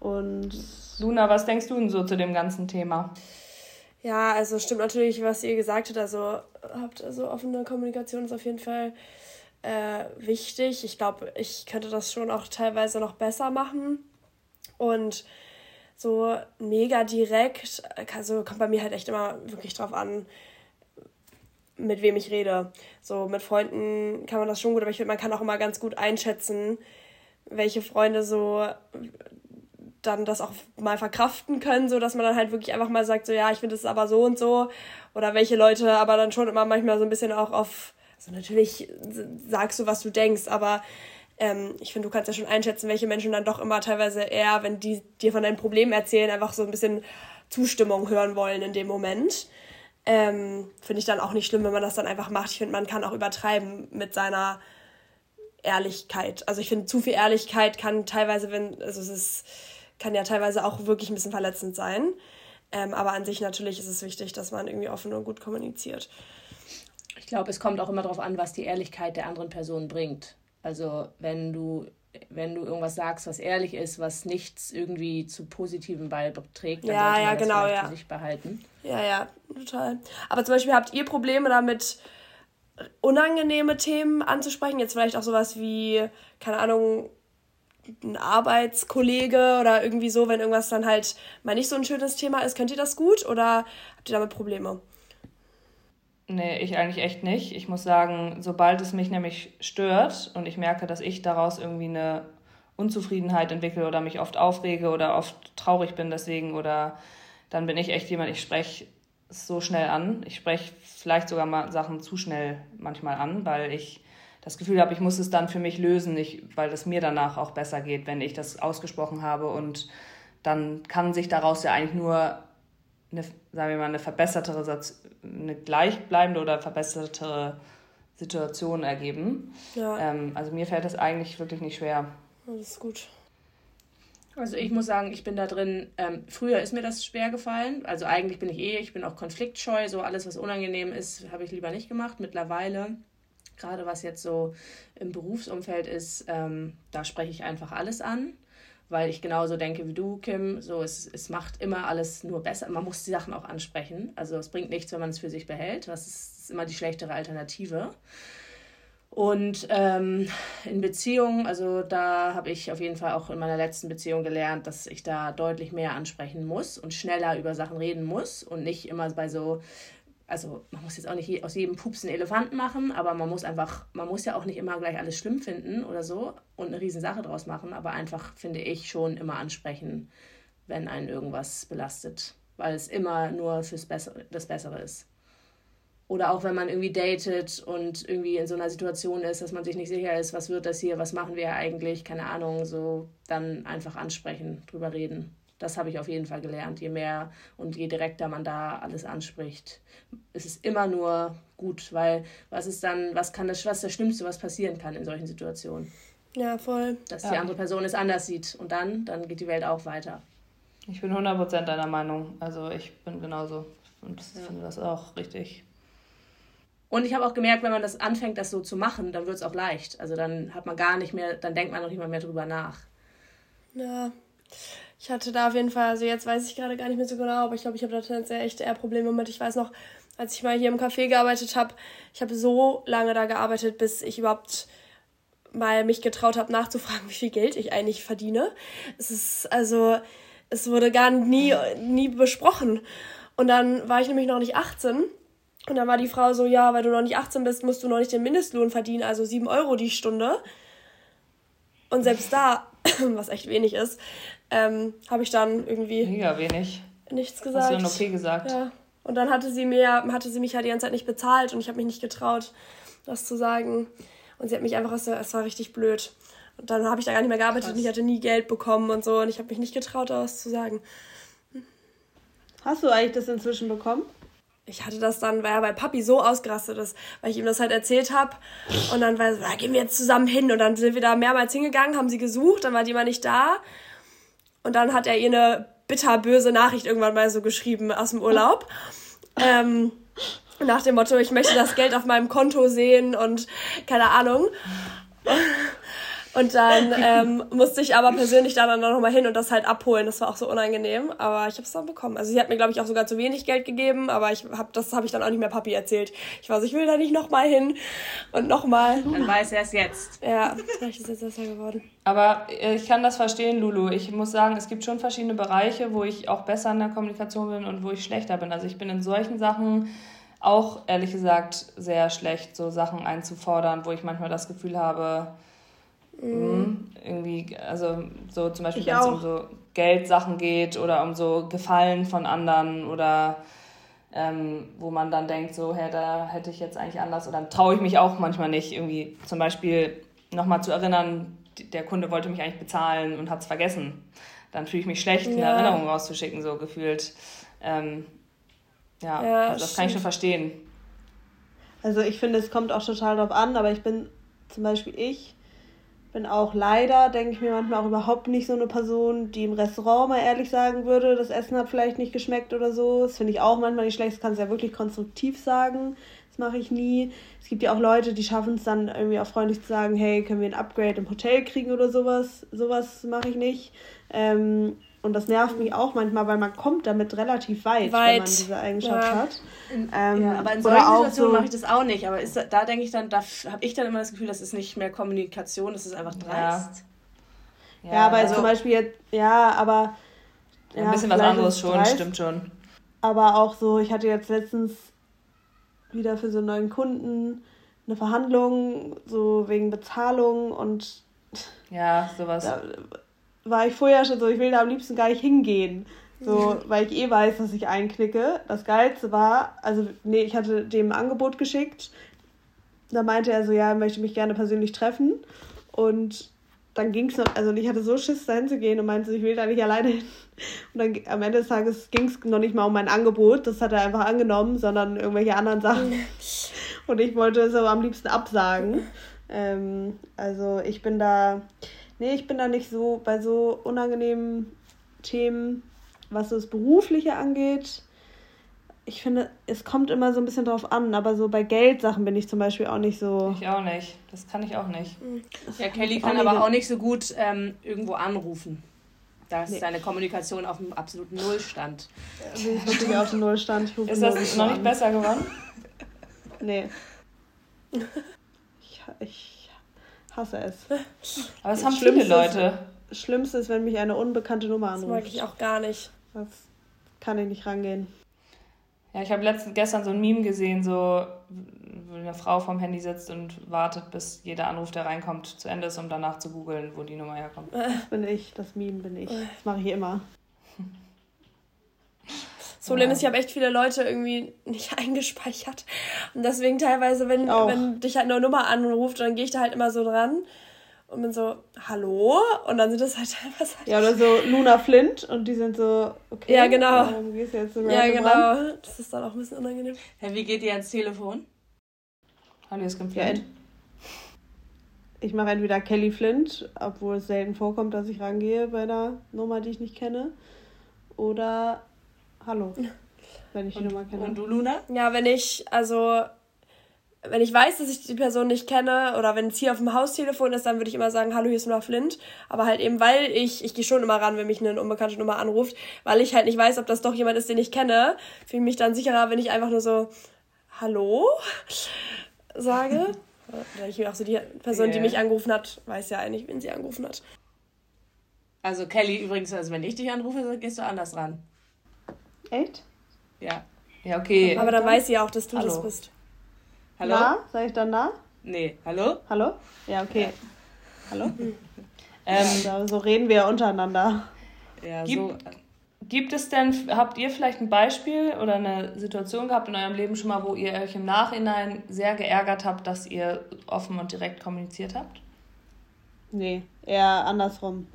Und Luna, was denkst du denn so zu dem ganzen Thema? Ja, also stimmt natürlich, was ihr gesagt habt. Also habt also offene Kommunikation ist auf jeden Fall äh, wichtig. Ich glaube, ich könnte das schon auch teilweise noch besser machen. Und so mega direkt, also kommt bei mir halt echt immer wirklich drauf an, mit wem ich rede. So mit Freunden kann man das schon gut, aber ich finde, man kann auch immer ganz gut einschätzen, welche Freunde so dann das auch mal verkraften können, so dass man dann halt wirklich einfach mal sagt, so ja, ich finde es aber so und so. Oder welche Leute aber dann schon immer manchmal so ein bisschen auch auf, also natürlich sagst du, was du denkst, aber ähm, ich finde, du kannst ja schon einschätzen, welche Menschen dann doch immer teilweise eher, wenn die dir von deinen Problemen erzählen, einfach so ein bisschen Zustimmung hören wollen in dem Moment. Ähm, finde ich dann auch nicht schlimm, wenn man das dann einfach macht. Ich finde, man kann auch übertreiben mit seiner Ehrlichkeit. Also ich finde, zu viel Ehrlichkeit kann teilweise, wenn, also es ist, kann ja teilweise auch wirklich ein bisschen verletzend sein. Ähm, aber an sich natürlich ist es wichtig, dass man irgendwie offen und gut kommuniziert. Ich glaube, es kommt auch immer darauf an, was die Ehrlichkeit der anderen Person bringt. Also wenn du, wenn du irgendwas sagst, was ehrlich ist, was nichts irgendwie zu Positiven beiträgt, dann ja, sollte man ja, das genau, ja. für sich behalten. Ja, ja, total. Aber zum Beispiel habt ihr Probleme damit, unangenehme Themen anzusprechen? Jetzt vielleicht auch sowas wie, keine Ahnung, ein Arbeitskollege oder irgendwie so, wenn irgendwas dann halt mal nicht so ein schönes Thema ist, könnt ihr das gut oder habt ihr damit Probleme? Nee, ich eigentlich echt nicht. Ich muss sagen, sobald es mich nämlich stört und ich merke, dass ich daraus irgendwie eine Unzufriedenheit entwickle oder mich oft aufrege oder oft traurig bin deswegen oder dann bin ich echt jemand, ich spreche so schnell an. Ich spreche vielleicht sogar mal Sachen zu schnell manchmal an, weil ich das Gefühl habe, ich muss es dann für mich lösen, nicht, weil es mir danach auch besser geht, wenn ich das ausgesprochen habe und dann kann sich daraus ja eigentlich nur eine, sagen wir mal, eine verbessertere, eine gleichbleibende oder verbesserte Situation ergeben. Ja. Ähm, also mir fällt das eigentlich wirklich nicht schwer. Das ist gut. Also ich muss sagen, ich bin da drin, ähm, früher ist mir das schwer gefallen. Also eigentlich bin ich eh, ich bin auch konfliktscheu, so alles, was unangenehm ist, habe ich lieber nicht gemacht. Mittlerweile, gerade was jetzt so im Berufsumfeld ist, ähm, da spreche ich einfach alles an weil ich genauso denke wie du, Kim. So, es, es macht immer alles nur besser. Man muss die Sachen auch ansprechen. Also es bringt nichts, wenn man es für sich behält. Das ist immer die schlechtere Alternative. Und ähm, in Beziehungen, also da habe ich auf jeden Fall auch in meiner letzten Beziehung gelernt, dass ich da deutlich mehr ansprechen muss und schneller über Sachen reden muss und nicht immer bei so, also man muss jetzt auch nicht aus jedem Pups einen Elefanten machen, aber man muss einfach, man muss ja auch nicht immer gleich alles schlimm finden oder so und eine Riesensache draus machen, aber einfach, finde ich, schon immer ansprechen, wenn einen irgendwas belastet, weil es immer nur fürs Bessere, das Bessere ist. Oder auch wenn man irgendwie datet und irgendwie in so einer Situation ist, dass man sich nicht sicher ist, was wird das hier, was machen wir eigentlich, keine Ahnung, so dann einfach ansprechen, drüber reden. Das habe ich auf jeden Fall gelernt. Je mehr und je direkter man da alles anspricht, ist es immer nur gut, weil was ist dann, was kann das, was das Schlimmste, was passieren kann in solchen Situationen? Ja, voll. Dass ja. die andere Person es anders sieht und dann, dann geht die Welt auch weiter. Ich bin 100% deiner Meinung. Also ich bin genauso und ja. finde das auch richtig. Und ich habe auch gemerkt, wenn man das anfängt, das so zu machen, dann wird es auch leicht. Also dann hat man gar nicht mehr, dann denkt man noch nicht mal mehr drüber nach. Ja, ich hatte da auf jeden Fall, also jetzt weiß ich gerade gar nicht mehr so genau, aber ich glaube, ich habe da tendenziell echt eher Probleme mit. Ich weiß noch, als ich mal hier im Café gearbeitet habe, ich habe so lange da gearbeitet, bis ich überhaupt mal mich getraut habe, nachzufragen, wie viel Geld ich eigentlich verdiene. Es ist, also, es wurde gar nie, nie besprochen. Und dann war ich nämlich noch nicht 18 und dann war die Frau so, ja, weil du noch nicht 18 bist, musst du noch nicht den Mindestlohn verdienen, also 7 Euro die Stunde. Und selbst da, was echt wenig ist, ähm, habe ich dann irgendwie. Mega wenig. Nichts gesagt. Hast du dann okay gesagt? Ja. Und dann hatte sie mir, hatte sie mich ja die ganze Zeit nicht bezahlt und ich habe mich nicht getraut, das zu sagen. Und sie hat mich einfach, es war richtig blöd. Und dann habe ich da gar nicht mehr gearbeitet Krass. und ich hatte nie Geld bekommen und so und ich habe mich nicht getraut, das zu sagen. Hast du eigentlich das inzwischen bekommen? ich hatte das dann, weil er bei Papi so ausgerastet ist, weil ich ihm das halt erzählt habe. Und dann war er so, da gehen wir jetzt zusammen hin. Und dann sind wir da mehrmals hingegangen, haben sie gesucht, dann war die immer nicht da. Und dann hat er ihr eine bitterböse Nachricht irgendwann mal so geschrieben aus dem Urlaub. Ähm, nach dem Motto, ich möchte das Geld auf meinem Konto sehen und keine Ahnung. Und dann ähm, musste ich aber persönlich da dann noch mal hin und das halt abholen. Das war auch so unangenehm, aber ich habe es dann bekommen. Also sie hat mir glaube ich auch sogar zu wenig Geld gegeben, aber ich hab, das habe ich dann auch nicht mehr Papi erzählt. Ich war so, ich will da nicht noch mal hin und noch mal. Dann weiß er es jetzt. Ja, vielleicht ist es jetzt besser geworden. Aber äh, ich kann das verstehen, Lulu. Ich muss sagen, es gibt schon verschiedene Bereiche, wo ich auch besser in der Kommunikation bin und wo ich schlechter bin. Also ich bin in solchen Sachen auch ehrlich gesagt sehr schlecht, so Sachen einzufordern, wo ich manchmal das Gefühl habe, Mhm. Irgendwie, also so zum Beispiel, wenn es um so Geldsachen geht oder um so Gefallen von anderen oder ähm, wo man dann denkt, so, hä, da hätte ich jetzt eigentlich anders oder dann traue ich mich auch manchmal nicht, irgendwie zum Beispiel nochmal zu erinnern, der Kunde wollte mich eigentlich bezahlen und hat es vergessen. Dann fühle ich mich schlecht, eine Erinnerung rauszuschicken, so gefühlt. Ähm, ja, ja also das kann ich schon verstehen. Also ich finde, es kommt auch total drauf an, aber ich bin zum Beispiel ich, bin auch leider, denke ich mir manchmal auch überhaupt nicht so eine Person, die im Restaurant mal ehrlich sagen würde, das Essen hat vielleicht nicht geschmeckt oder so. Das finde ich auch manchmal nicht schlecht. Das kannst du ja wirklich konstruktiv sagen. Das mache ich nie. Es gibt ja auch Leute, die schaffen es dann irgendwie auch freundlich zu sagen, hey, können wir ein Upgrade im Hotel kriegen oder sowas. Sowas mache ich nicht. Ähm, und das nervt mich auch manchmal, weil man kommt damit relativ weit, weit. wenn man diese Eigenschaft ja. hat. Ähm, ja, aber in solchen Situationen so mache ich das auch nicht. Aber ist, da denke ich dann, da habe ich dann immer das Gefühl, das ist nicht mehr Kommunikation, das ist einfach dreist. Ja, ja aber also, zum Beispiel jetzt, ja, aber. Ja, ein bisschen was anderes schon, dreist, stimmt schon. Aber auch so, ich hatte jetzt letztens wieder für so einen neuen Kunden eine Verhandlung, so wegen Bezahlung und. Ja, sowas. Da, war ich vorher schon so, ich will da am liebsten gar nicht hingehen. So, weil ich eh weiß, dass ich einknicke. Das Geilste war, also, nee, ich hatte dem ein Angebot geschickt. Da meinte er so, ja, er möchte mich gerne persönlich treffen. Und dann ging es noch, also ich hatte so Schiss, dahin zu gehen und meinte, ich will da nicht alleine hin. Und dann am Ende des Tages ging es noch nicht mal um mein Angebot, das hat er einfach angenommen, sondern irgendwelche anderen Sachen. Und ich wollte so am liebsten absagen. Ähm, also ich bin da, nee, ich bin da nicht so bei so unangenehmen Themen, was das Berufliche angeht. Ich finde, es kommt immer so ein bisschen drauf an, aber so bei Geldsachen bin ich zum Beispiel auch nicht so. Ich auch nicht. Das kann ich auch nicht. Ja, Kelly kann aber auch nicht so gut ähm, irgendwo anrufen. Da ist nee. seine Kommunikation auf dem absoluten Nullstand. Sie ist wirklich auf dem Nullstand. ist das noch nicht besser geworden? Nee. Ich, ich hasse es. Aber es haben viele Leute. Das Schlimmste ist, wenn mich eine unbekannte Nummer anruft. Das mag ich auch gar nicht. Das kann ich nicht rangehen. Ja, ich habe gestern so ein Meme gesehen, so wo eine Frau vom Handy sitzt und wartet, bis jeder Anruf, der reinkommt, zu Ende ist, um danach zu googeln, wo die Nummer herkommt. Das bin ich, das Meme bin ich. Das mache ich immer. Das Problem ist, ich habe echt viele Leute irgendwie nicht eingespeichert. Und deswegen teilweise, wenn, wenn dich halt eine Nummer anruft, dann gehe ich da halt immer so dran und bin so, hallo? Und dann sind das halt einfach halt Ja, oder so Luna Flint und die sind so, okay. Ja, genau. Warum gehst du jetzt so ja, genau. Ran? Das ist dann auch ein bisschen unangenehm. Ja, wie geht ihr ans Telefon? Hallo, ist Kim Flint. Ja, ich mache entweder Kelly Flint, obwohl es selten vorkommt, dass ich rangehe bei einer Nummer, die ich nicht kenne. Oder Hallo, wenn ich und, die Nummer kenne. Und du, Luna? Ja, wenn ich, also wenn ich weiß, dass ich die Person nicht kenne oder wenn es hier auf dem Haustelefon ist, dann würde ich immer sagen, hallo, hier ist Nora Flint. Aber halt eben, weil ich, ich gehe schon immer ran, wenn mich eine unbekannte Nummer anruft, weil ich halt nicht weiß, ob das doch jemand ist, den ich kenne, fühle mich dann sicherer, wenn ich einfach nur so, hallo, sage. Weil ich auch so die Person, yeah. die mich angerufen hat, weiß ja eigentlich, wen sie angerufen hat. Also Kelly, übrigens, also wenn ich dich anrufe, gehst du anders ran. Echt? Ja. Ja, okay. Aber dann weiß sie auch, dass du hallo. das bist. Hallo? Na? Sag ich dann na? Nee. Hallo? Hallo? Ja, okay. Ja. Hallo? ähm, ja, so reden wir untereinander. Ja, gibt, so. Gibt es denn, habt ihr vielleicht ein Beispiel oder eine Situation gehabt in eurem Leben schon mal, wo ihr euch im Nachhinein sehr geärgert habt, dass ihr offen und direkt kommuniziert habt? Nee, eher andersrum.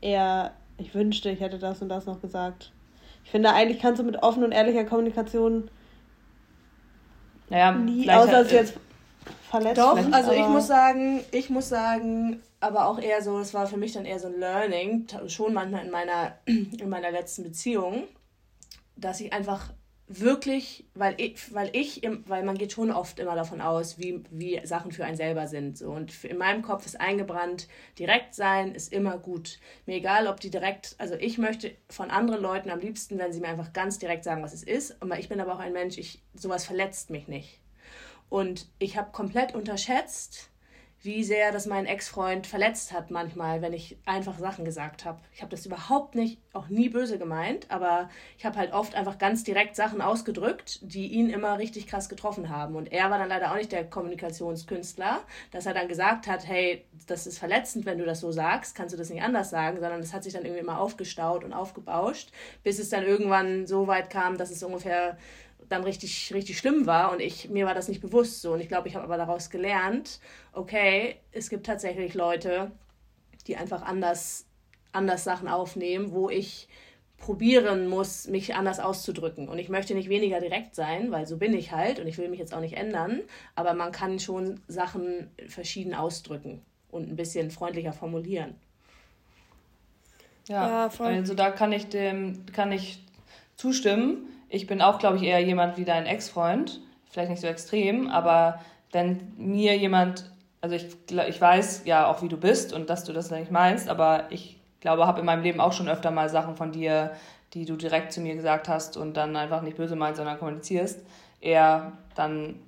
Eher, ich wünschte, ich hätte das und das noch gesagt. Ich finde, eigentlich kannst du mit offener und ehrlicher Kommunikation naja, nie, außer dass du jetzt verletzt Doch, also ich muss sagen, ich muss sagen, aber auch eher so, das war für mich dann eher so ein Learning, schon manchmal in meiner, in meiner letzten Beziehung, dass ich einfach wirklich, weil ich, weil ich, weil man geht schon oft immer davon aus, wie, wie Sachen für einen selber sind. So. Und in meinem Kopf ist eingebrannt, direkt sein ist immer gut. Mir egal, ob die direkt, also ich möchte von anderen Leuten am liebsten, wenn sie mir einfach ganz direkt sagen, was es ist. Und ich bin aber auch ein Mensch, ich, sowas verletzt mich nicht. Und ich habe komplett unterschätzt, wie sehr das meinen Ex-Freund verletzt hat manchmal, wenn ich einfach Sachen gesagt habe. Ich habe das überhaupt nicht, auch nie böse gemeint, aber ich habe halt oft einfach ganz direkt Sachen ausgedrückt, die ihn immer richtig krass getroffen haben. Und er war dann leider auch nicht der Kommunikationskünstler, dass er dann gesagt hat, hey, das ist verletzend, wenn du das so sagst, kannst du das nicht anders sagen, sondern das hat sich dann irgendwie immer aufgestaut und aufgebauscht, bis es dann irgendwann so weit kam, dass es ungefähr dann richtig, richtig schlimm war und ich, mir war das nicht bewusst so. Und ich glaube, ich habe aber daraus gelernt, okay, es gibt tatsächlich Leute, die einfach anders, anders Sachen aufnehmen, wo ich probieren muss, mich anders auszudrücken. Und ich möchte nicht weniger direkt sein, weil so bin ich halt und ich will mich jetzt auch nicht ändern. Aber man kann schon Sachen verschieden ausdrücken und ein bisschen freundlicher formulieren. Ja, ja voll. also da kann ich dem, kann ich zustimmen ich bin auch, glaube ich, eher jemand wie dein Ex-Freund. Vielleicht nicht so extrem, aber wenn mir jemand, also ich, ich weiß ja auch, wie du bist und dass du das nicht meinst, aber ich glaube, habe in meinem Leben auch schon öfter mal Sachen von dir, die du direkt zu mir gesagt hast und dann einfach nicht böse meinst, sondern kommunizierst, eher dann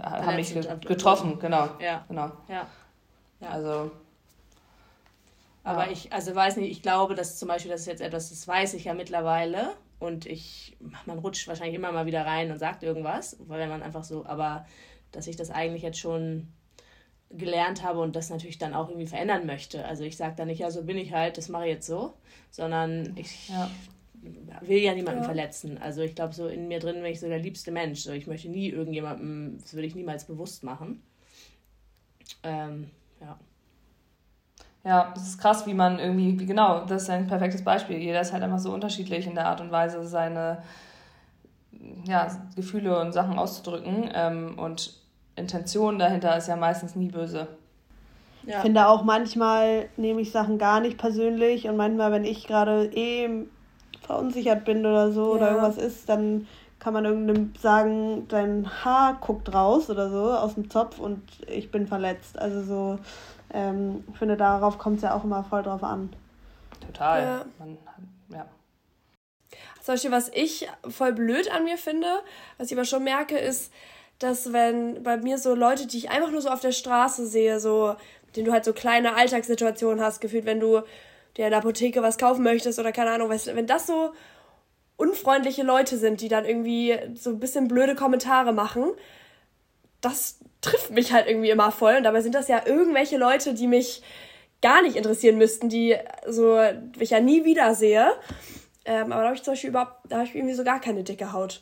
haben mich getroffen, genau. Ja. genau. Ja. ja. Also. Aber ja. ich, also weiß nicht, ich glaube, dass zum Beispiel, das ist jetzt etwas, das weiß ich ja mittlerweile, und ich, man rutscht wahrscheinlich immer mal wieder rein und sagt irgendwas, weil man einfach so, aber dass ich das eigentlich jetzt schon gelernt habe und das natürlich dann auch irgendwie verändern möchte. Also ich sage da nicht, ja, so bin ich halt, das mache ich jetzt so, sondern ich ja. will ja niemanden ja. verletzen. Also ich glaube, so in mir drin bin ich so der liebste Mensch. So, ich möchte nie irgendjemandem, das würde ich niemals bewusst machen. Ähm, ja. Ja, es ist krass, wie man irgendwie, wie genau, das ist ein perfektes Beispiel. Jeder ist halt einfach so unterschiedlich in der Art und Weise, seine ja, Gefühle und Sachen auszudrücken. Ähm, und Intention dahinter ist ja meistens nie böse. Ja. Ich finde auch manchmal nehme ich Sachen gar nicht persönlich und manchmal, wenn ich gerade eh verunsichert bin oder so ja. oder irgendwas ist, dann kann man irgendeinem sagen, dein Haar guckt raus oder so aus dem Zopf und ich bin verletzt. Also so ähm, ich finde, darauf kommt es ja auch immer voll drauf an. Total. Ja. Man, ja. Zum Beispiel, was ich voll blöd an mir finde, was ich aber schon merke, ist, dass wenn bei mir so Leute, die ich einfach nur so auf der Straße sehe, so, mit denen du halt so kleine Alltagssituationen hast, gefühlt, wenn du dir in der Apotheke was kaufen möchtest oder keine Ahnung, weißt, wenn das so unfreundliche Leute sind, die dann irgendwie so ein bisschen blöde Kommentare machen, das trifft mich halt irgendwie immer voll. Und dabei sind das ja irgendwelche Leute, die mich gar nicht interessieren müssten, die so ich ja nie wieder sehe. Ähm, aber da habe ich zum Beispiel überhaupt, da habe ich irgendwie so gar keine dicke Haut.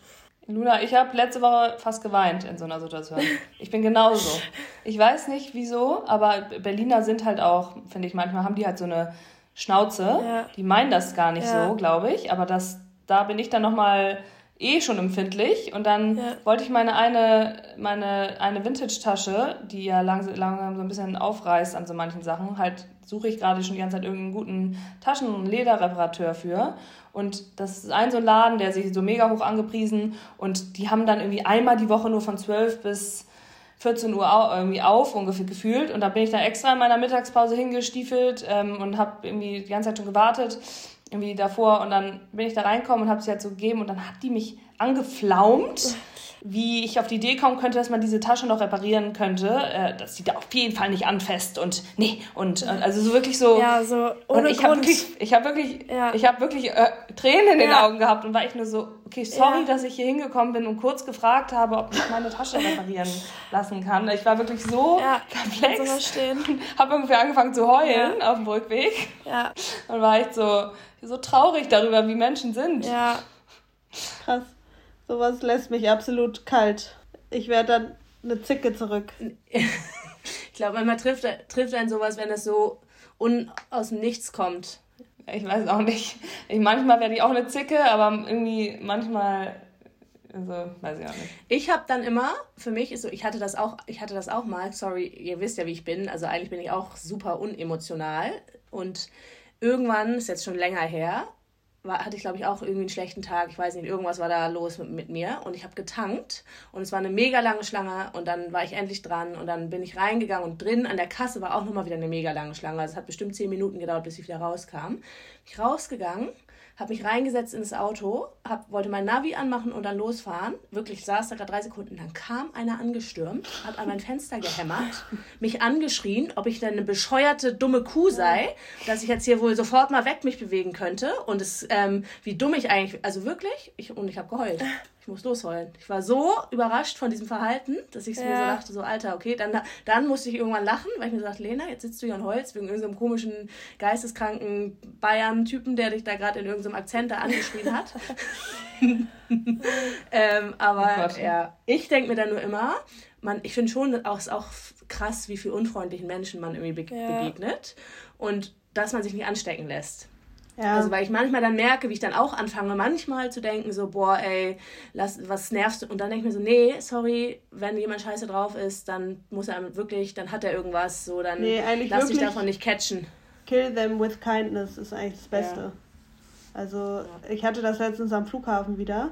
Luna, ich habe letzte Woche fast geweint in so einer Situation. Ich bin genauso. Ich weiß nicht wieso, aber Berliner sind halt auch, finde ich, manchmal haben die halt so eine Schnauze. Ja. Die meinen das gar nicht ja. so, glaube ich. Aber das, da bin ich dann nochmal eh schon empfindlich. Und dann ja. wollte ich meine eine, meine eine Vintage-Tasche, die ja langsam, langsam so ein bisschen aufreißt an so manchen Sachen, halt suche ich gerade schon die ganze Zeit irgendeinen guten Taschen- und Lederreparateur für. Und das ist ein so ein Laden, der sich so mega hoch angepriesen und die haben dann irgendwie einmal die Woche nur von 12 bis 14 Uhr irgendwie auf, ungefähr gefühlt. Und da bin ich dann extra in meiner Mittagspause hingestiefelt ähm, und habe irgendwie die ganze Zeit schon gewartet, irgendwie davor. Und dann bin ich da reinkommen und habe sie halt so gegeben und dann hat die mich angeflaumt wie ich auf die Idee kommen könnte, dass man diese Tasche noch reparieren könnte. Äh, das sieht auf jeden Fall nicht anfest und nee und, und also so wirklich so. Ja, so ohne und ich habe wirklich, ich habe wirklich, ja. ich habe wirklich äh, Tränen in den ja. Augen gehabt und war ich nur so, okay, sorry, ja. dass ich hier hingekommen bin und kurz gefragt habe, ob ich meine Tasche reparieren lassen kann. Ich war wirklich so ja, perplex und habe ungefähr angefangen zu heulen auf dem Rückweg. Ja. Und war echt so so traurig darüber, wie Menschen sind. Ja. Krass. Sowas lässt mich absolut kalt. Ich werde dann eine Zicke zurück. ich glaube, man trifft, trifft einen sowas, wenn es so un, aus dem Nichts kommt. Ich weiß auch nicht. Ich, manchmal werde ich auch eine Zicke, aber irgendwie manchmal also, weiß ich auch nicht. Ich habe dann immer, für mich ist so, ich hatte das auch, ich hatte das auch mal, sorry, ihr wisst ja, wie ich bin, also eigentlich bin ich auch super unemotional und irgendwann, ist jetzt schon länger her, war, hatte ich, glaube ich, auch irgendwie einen schlechten Tag. Ich weiß nicht, irgendwas war da los mit, mit mir. Und ich habe getankt und es war eine mega lange Schlange. Und dann war ich endlich dran und dann bin ich reingegangen und drin an der Kasse war auch nochmal wieder eine mega lange Schlange. Also es hat bestimmt zehn Minuten gedauert, bis ich wieder rauskam. Bin ich rausgegangen habe mich reingesetzt ins Auto, hab, wollte mein Navi anmachen und dann losfahren. Wirklich saß da gerade drei Sekunden. Dann kam einer angestürmt, hat an mein Fenster gehämmert, mich angeschrien, ob ich denn eine bescheuerte, dumme Kuh sei, dass ich jetzt hier wohl sofort mal weg mich bewegen könnte. Und es, ähm, wie dumm ich eigentlich, also wirklich, ich, und ich habe geheult ich muss losheulen. Ich war so überrascht von diesem Verhalten, dass ich ja. mir so dachte, so Alter, okay, dann, dann musste ich irgendwann lachen, weil ich mir gesagt Lena, jetzt sitzt du hier und Holz wegen irgendeinem komischen, geisteskranken Bayern-Typen, der dich da gerade in irgendeinem Akzent da angeschrien hat. ähm, aber oh ja, ich denke mir dann nur immer, man, ich finde schon auch, ist auch krass, wie viel unfreundlichen Menschen man irgendwie be ja. begegnet und dass man sich nicht anstecken lässt. Ja. Also weil ich manchmal dann merke, wie ich dann auch anfange, manchmal zu denken, so, boah, ey, lass, was nervst du? Und dann denke ich mir so, nee, sorry, wenn jemand scheiße drauf ist, dann muss er wirklich, dann hat er irgendwas, so, dann nee, lass dich davon nicht catchen. Kill them with kindness ist eigentlich das Beste. Ja. Also ich hatte das letztens am Flughafen wieder.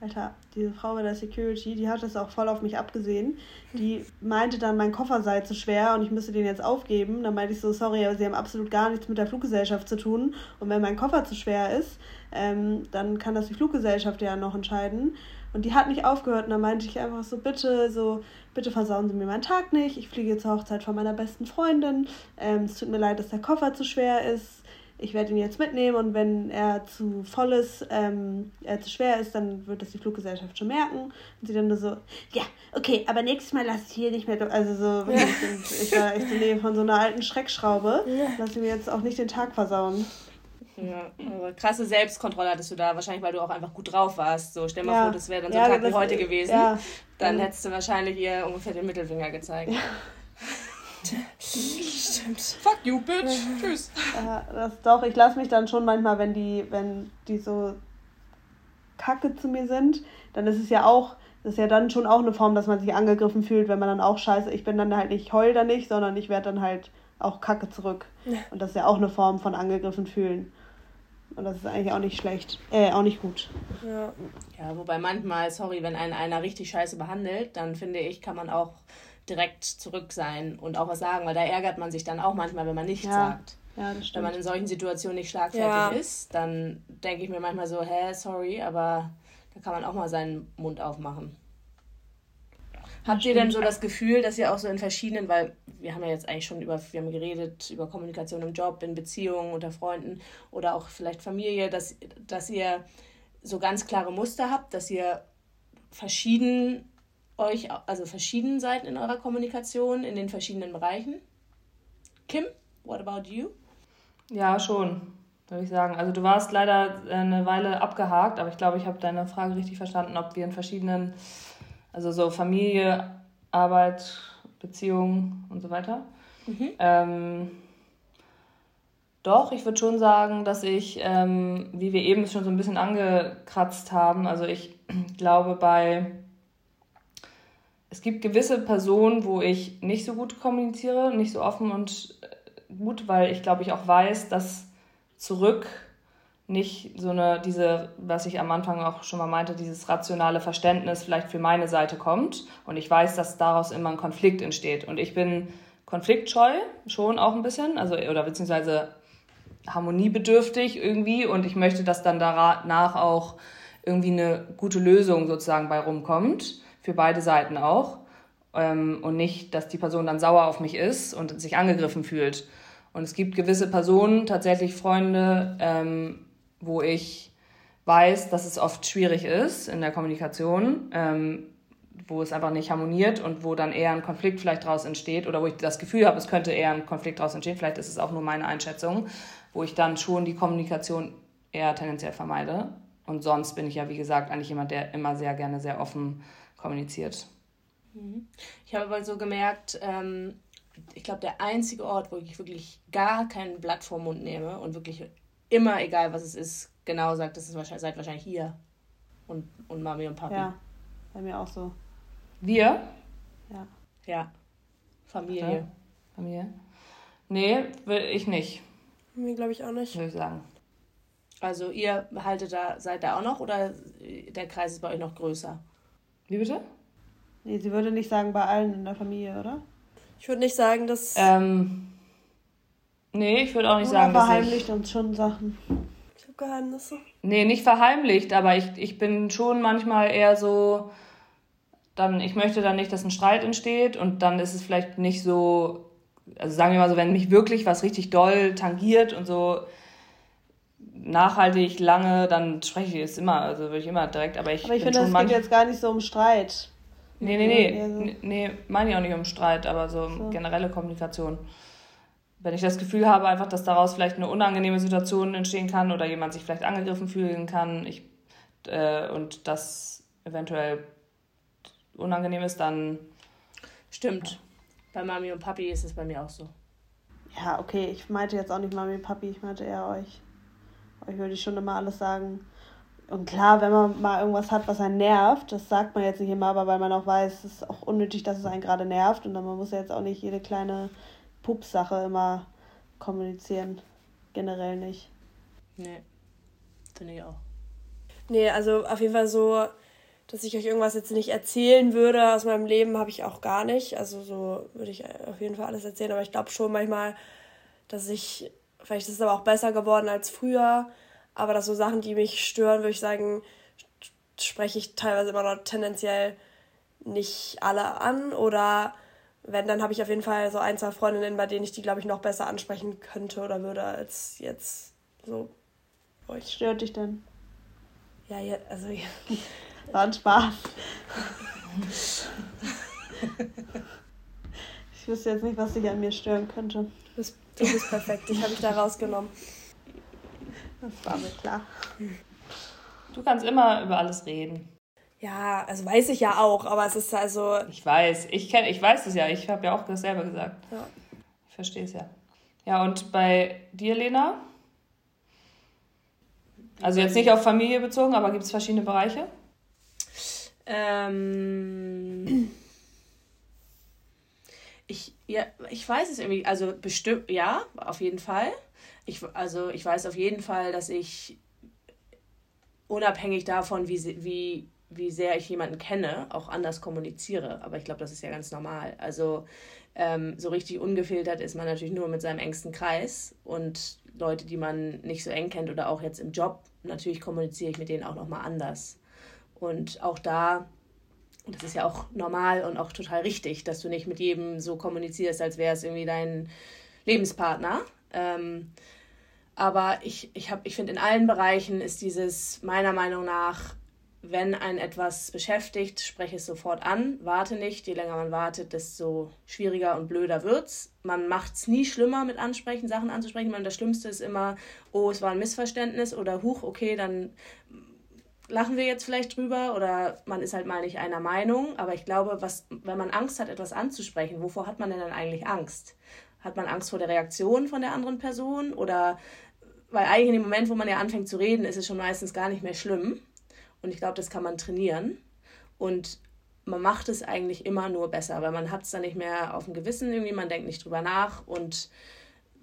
Alter, diese Frau bei der Security, die hat das auch voll auf mich abgesehen. Die meinte dann, mein Koffer sei zu schwer und ich müsste den jetzt aufgeben. Dann meinte ich so, sorry, aber sie haben absolut gar nichts mit der Fluggesellschaft zu tun. Und wenn mein Koffer zu schwer ist, ähm, dann kann das die Fluggesellschaft ja noch entscheiden. Und die hat nicht aufgehört und dann meinte ich einfach so, bitte, so, bitte versauen Sie mir meinen Tag nicht. Ich fliege zur Hochzeit von meiner besten Freundin. Ähm, es tut mir leid, dass der Koffer zu schwer ist ich werde ihn jetzt mitnehmen und wenn er zu voll ist, ähm, er zu schwer ist, dann wird das die Fluggesellschaft schon merken. Und sie dann nur so, ja, okay, aber nächstes Mal lasse ich hier nicht mehr, also so, ja. ich, ich war echt in der Nähe von so einer alten Schreckschraube, ja. lass ich mir jetzt auch nicht den Tag versauen. Ja, aber krasse Selbstkontrolle hattest du da, wahrscheinlich weil du auch einfach gut drauf warst. So, stell mal ja. vor, das wäre dann so ein Tag wie heute gewesen. Dann hättest du wahrscheinlich ihr ungefähr den Mittelfinger gezeigt. Stimmt. Fuck you, bitch. Tschüss. Ja, das doch. Ich lasse mich dann schon manchmal, wenn die, wenn die so kacke zu mir sind, dann ist es ja auch, das ist ja dann schon auch eine Form, dass man sich angegriffen fühlt, wenn man dann auch scheiße, ich bin dann halt nicht heul da nicht, sondern ich werde dann halt auch kacke zurück. Und das ist ja auch eine Form von angegriffen fühlen. Und das ist eigentlich auch nicht schlecht, äh, auch nicht gut. Ja. ja, wobei manchmal, sorry, wenn einen einer richtig scheiße behandelt, dann finde ich, kann man auch direkt zurück sein und auch was sagen, weil da ärgert man sich dann auch manchmal, wenn man nichts ja. sagt. Ja, das Wenn man in solchen Situationen nicht schlagfertig Ja. ist, dann denke ich mir manchmal so, hä, sorry, aber da kann man auch mal seinen Mund aufmachen. Habt ihr denn so das Gefühl, dass ihr auch so in verschiedenen, weil wir haben ja jetzt eigentlich schon über, wir haben geredet über Kommunikation im Job, in Beziehungen, unter Freunden oder auch vielleicht Familie, dass, dass ihr so ganz klare Muster habt, dass ihr verschieden euch, also verschieden seid in eurer Kommunikation, in den verschiedenen Bereichen? Kim, what about you? Ja, schon, würde ich sagen. Also du warst leider äh, eine Weile abgehakt, aber ich glaube, ich habe deine Frage richtig verstanden, ob wir in verschiedenen, also so Familie, Arbeit, Beziehung und so weiter. Ähm, doch, ich würde schon sagen, dass ich, ähm, wie wir eben schon so ein bisschen angekratzt haben, also ich glaube bei, es gibt gewisse Personen, wo ich nicht so gut kommuniziere, nicht so offen und äh, gut, weil ich glaube ich auch weiß, dass zurück nicht so eine, diese, was ich am Anfang auch schon mal meinte, dieses rationale Verständnis vielleicht für meine Seite kommt. Und ich weiß, dass daraus immer ein Konflikt entsteht. Und ich bin konfliktscheu, schon auch ein bisschen, also, oder beziehungsweise harmoniebedürftig irgendwie. Und ich möchte, dass dann danach auch irgendwie eine gute Lösung sozusagen bei rumkommt. Für beide Seiten auch. Ähm, und nicht, dass die Person dann sauer auf mich ist und sich angegriffen fühlt. Und es gibt gewisse Personen, tatsächlich Freunde, ähm, wo ich weiß, dass es oft schwierig ist in der Kommunikation, ähm, wo es einfach nicht harmoniert und wo dann eher ein Konflikt vielleicht daraus entsteht oder wo ich das Gefühl habe, es könnte eher ein Konflikt daraus entstehen. Vielleicht ist es auch nur meine Einschätzung, wo ich dann schon die Kommunikation eher tendenziell vermeide. Und sonst bin ich ja, wie gesagt, eigentlich jemand, der immer sehr gerne sehr offen kommuniziert. Ich habe aber so gemerkt, ähm, ich glaube, der einzige Ort, wo ich wirklich gar kein Blatt vor den Mund nehme und wirklich immer, egal was es ist, genau sagt, das ist wahrscheinlich, seid wahrscheinlich hier und, und Mami und Papi. Ja, bei mir auch so. Wir? Ja. Ja. Familie. Ja. Familie? Nee, will ich nicht, Mir glaube ich auch nicht. würde ich sagen. Also ihr haltet da, seid da auch noch oder der Kreis ist bei euch noch größer? Wie bitte? Nee, sie würde nicht sagen bei allen in der Familie, oder? Ich würde nicht sagen, dass. Ähm, nee, ich würde auch nicht Oder sagen, dass ich... verheimlicht uns schon Sachen. ich habe Geheimnisse. Nee, nicht verheimlicht, aber ich, ich bin schon manchmal eher so, dann, ich möchte dann nicht, dass ein Streit entsteht und dann ist es vielleicht nicht so, also sagen wir mal so, wenn mich wirklich was richtig doll tangiert und so nachhaltig lange, dann spreche ich es immer, also würde ich immer direkt, aber ich Aber ich finde, es geht jetzt gar nicht so um Streit. Nee, nee, nee, eher so- nee, nee, meine ich auch nicht um Streit, aber so, um So. generelle Kommunikation. Wenn ich das Gefühl habe, einfach, dass daraus vielleicht eine unangenehme Situation entstehen kann oder jemand sich vielleicht angegriffen fühlen kann ich, äh, und das eventuell unangenehm ist, dann Stimmt. Bei Mami und Papi ist es bei mir auch so. Ja, okay, ich meinte jetzt auch nicht Mami, Papi, ich meinte eher euch. Euch würde ich schon immer alles sagen. Und klar, wenn man mal irgendwas hat, was einen nervt, das sagt man jetzt nicht immer, aber weil man auch weiß, es ist auch unnötig, dass es einen gerade nervt und dann man muss ja jetzt auch nicht jede kleine Pups-Sache immer kommunizieren. Generell nicht. Nee. Finde ich auch. Nee, also auf jeden Fall so, dass ich euch irgendwas jetzt nicht erzählen würde aus meinem Leben, habe ich auch gar nicht. Also so würde ich auf jeden Fall alles erzählen, aber ich glaube schon manchmal, dass ich, vielleicht ist es aber auch besser geworden als früher, aber dass so Sachen, die mich stören, würde ich sagen, spreche ich teilweise immer noch tendenziell nicht alle an oder wenn, dann habe ich auf jeden Fall so ein, zwei Freundinnen, bei denen ich die, glaube ich, noch besser ansprechen könnte oder würde als jetzt so Was euch. stört dich denn? Ja, ja also ja. War ein Spaß. Ich wüsste jetzt nicht, was dich an mir stören könnte. Du bist, du bist perfekt. Ich habe mich da rausgenommen. Das war mir klar. du kannst immer über alles reden. Ja, also weiß ich ja auch, aber es ist also. Ich weiß, ich kenne, ich weiß es ja, ich habe ja auch das selber gesagt. Ja. Ich verstehe es ja. Ja, und bei dir, Lena? Also jetzt nicht auf Familie bezogen, aber gibt es verschiedene Bereiche? Ähm, ich, ja, ich weiß es irgendwie, also bestimmt, ja, auf jeden Fall. Ich, also ich weiß auf jeden Fall, dass ich unabhängig davon, wie, wie wie sehr ich jemanden kenne, auch anders kommuniziere. Aber ich glaube, das ist ja ganz normal. Also ähm, so richtig ungefiltert ist man natürlich nur mit seinem engsten Kreis und Leute, die man nicht so eng kennt oder auch jetzt im Job, natürlich kommuniziere ich mit denen auch nochmal anders. Und auch da, und das ist ja auch normal und auch total richtig, dass du nicht mit jedem so kommunizierst, als wäre es irgendwie dein Lebenspartner. Ähm, aber ich, ich, ich finde, in allen Bereichen ist dieses meiner Meinung nach wenn ein etwas beschäftigt, spreche es sofort an, warte nicht. Je länger man wartet, desto schwieriger und blöder wird's. Man macht es nie schlimmer mit Ansprechen, Sachen anzusprechen. Man, das Schlimmste ist immer, oh, es war ein Missverständnis oder huch, okay, dann lachen wir jetzt vielleicht drüber oder man ist halt mal nicht einer Meinung. Aber ich glaube, was, wenn man Angst hat, etwas anzusprechen, wovor hat man denn dann eigentlich Angst? Hat man Angst vor der Reaktion von der anderen Person oder weil eigentlich in dem Moment, wo man ja anfängt zu reden, ist es schon meistens gar nicht mehr schlimm. Und ich glaube, das kann man trainieren. Und man macht es eigentlich immer nur besser, weil man hat es dann nicht mehr auf dem Gewissen irgendwie, man denkt nicht drüber nach und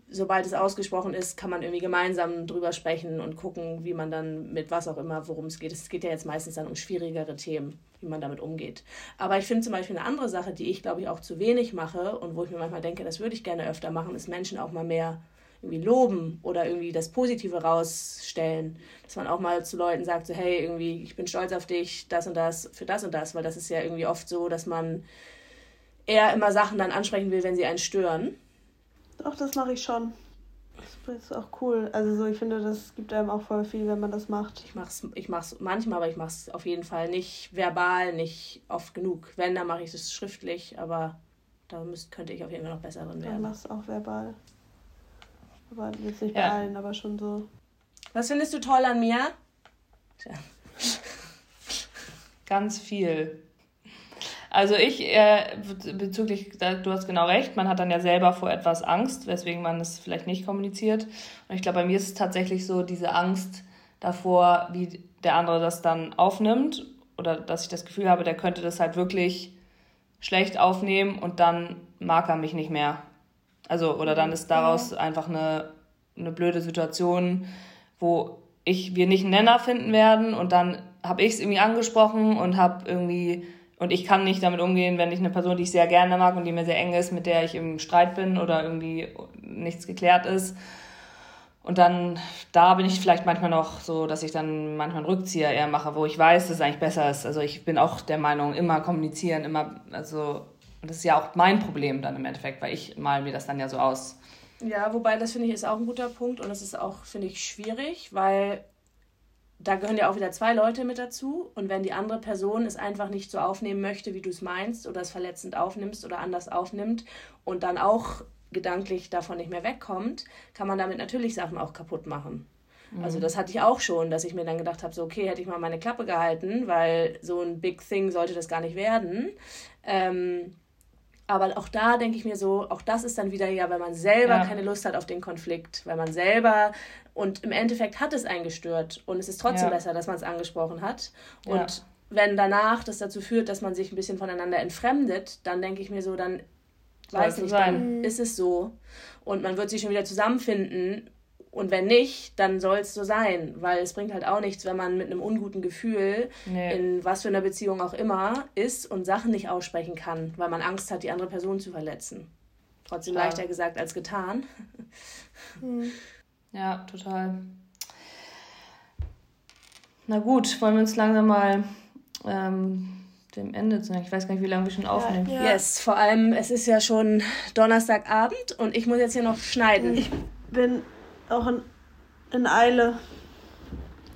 sobald es ausgesprochen ist, kann man irgendwie gemeinsam drüber sprechen und gucken, wie man dann mit was auch immer, worum es geht. Es geht ja jetzt meistens dann um schwierigere Themen, wie man damit umgeht. Aber ich finde zum Beispiel eine andere Sache, die ich glaube ich auch zu wenig mache und wo ich mir manchmal denke, das würde ich gerne öfter machen, ist Menschen auch mal mehr irgendwie loben oder irgendwie das Positive rausstellen. Dass man auch mal zu Leuten sagt, so hey, irgendwie, ich bin stolz auf dich, das und das, für das und das, weil das ist ja irgendwie oft so, dass man eher immer Sachen dann ansprechen will, wenn sie einen stören. Doch, das mache ich schon. Das ist auch cool. Also so, ich finde, das gibt einem auch voll viel, wenn man das macht. Ich mach's, ich mach's manchmal, aber ich mach's auf jeden Fall nicht verbal, nicht oft genug. Wenn, dann mache ich es schriftlich, aber da müsst, könnte ich auf jeden Fall noch besser drin werden. Dann mach's auch verbal. Aber jetzt nicht bei ja. allen, aber schon so. Was findest du toll an mir? Tja. Ganz viel. Also ich, äh, bezüglich, du hast genau recht, man hat dann ja selber vor etwas Angst, weswegen man es vielleicht nicht kommuniziert. Und ich glaube, bei mir ist es tatsächlich so diese Angst davor, wie der andere das dann aufnimmt oder dass ich das Gefühl habe, der könnte das halt wirklich schlecht aufnehmen und dann mag er mich nicht mehr. Also, oder dann ist daraus einfach eine, eine blöde Situation, wo ich, wir nicht einen Nenner finden werden und dann habe ich es irgendwie angesprochen und habe irgendwie, und ich kann nicht damit umgehen, wenn ich eine Person, die ich sehr gerne mag und die mir sehr eng ist, mit der ich im Streit bin oder irgendwie nichts geklärt ist. Und dann, da bin ich vielleicht manchmal noch so, dass ich dann manchmal einen Rückzieher eher mache, wo ich weiß, dass es eigentlich besser ist. Also ich bin auch der Meinung, immer kommunizieren, immer, also und das ist ja auch mein Problem dann im Endeffekt, weil ich mal mir das dann ja so aus. Ja, wobei das finde ich ist auch ein guter Punkt und das ist auch, finde ich, schwierig, weil da gehören ja auch wieder zwei Leute mit dazu. Und wenn die andere Person es einfach nicht so aufnehmen möchte, wie du es meinst, oder es verletzend aufnimmst oder anders aufnimmt und dann auch gedanklich davon nicht mehr wegkommt, kann man damit natürlich Sachen auch kaputt machen. Also mhm. Also das hatte ich auch schon, dass ich mir dann gedacht habe, so okay, hätte ich mal meine Klappe gehalten, weil so ein Big Thing sollte das gar nicht werden. Ähm, aber auch da denke ich mir so, auch das ist dann wieder ja, wenn man selber ja. keine Lust hat auf den Konflikt, weil man selber und im Endeffekt hat es eingestört und es ist trotzdem ja. besser, dass man es angesprochen hat. Und ja. wenn danach das dazu führt, dass man sich ein bisschen voneinander entfremdet, dann denke ich mir so, dann weiß nicht, sein. dann ist es so. Und man wird sich schon wieder zusammenfinden und wenn nicht, dann soll es so sein, weil es bringt halt auch nichts, wenn man mit einem unguten Gefühl nee. in was für einer Beziehung auch immer ist und Sachen nicht aussprechen kann, weil man Angst hat, die andere Person zu verletzen. Trotzdem Klar. leichter gesagt als getan. Hm. Ja, total. Na gut, wollen wir uns langsam mal ähm, dem Ende zu Ich weiß gar nicht, wie lange wir schon aufnehmen. Ja, ja. Yes, vor allem, es ist ja schon Donnerstagabend und ich muss jetzt hier noch schneiden. Ich bin auch in, in Eile.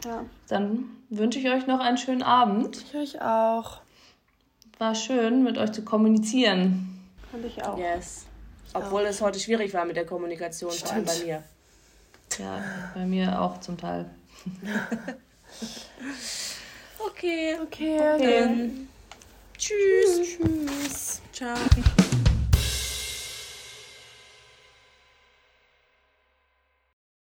Ja. Dann wünsche ich euch noch einen schönen Abend. Ich euch auch. War schön, mit euch zu kommunizieren. Fand ich auch. Yes. Obwohl auch. es heute schwierig war mit der Kommunikation, Stimmt. vor allem bei mir. Ja, bei mir auch zum Teil. okay. Okay, okay. Dann. Tschüss. Tschüss. Ciao.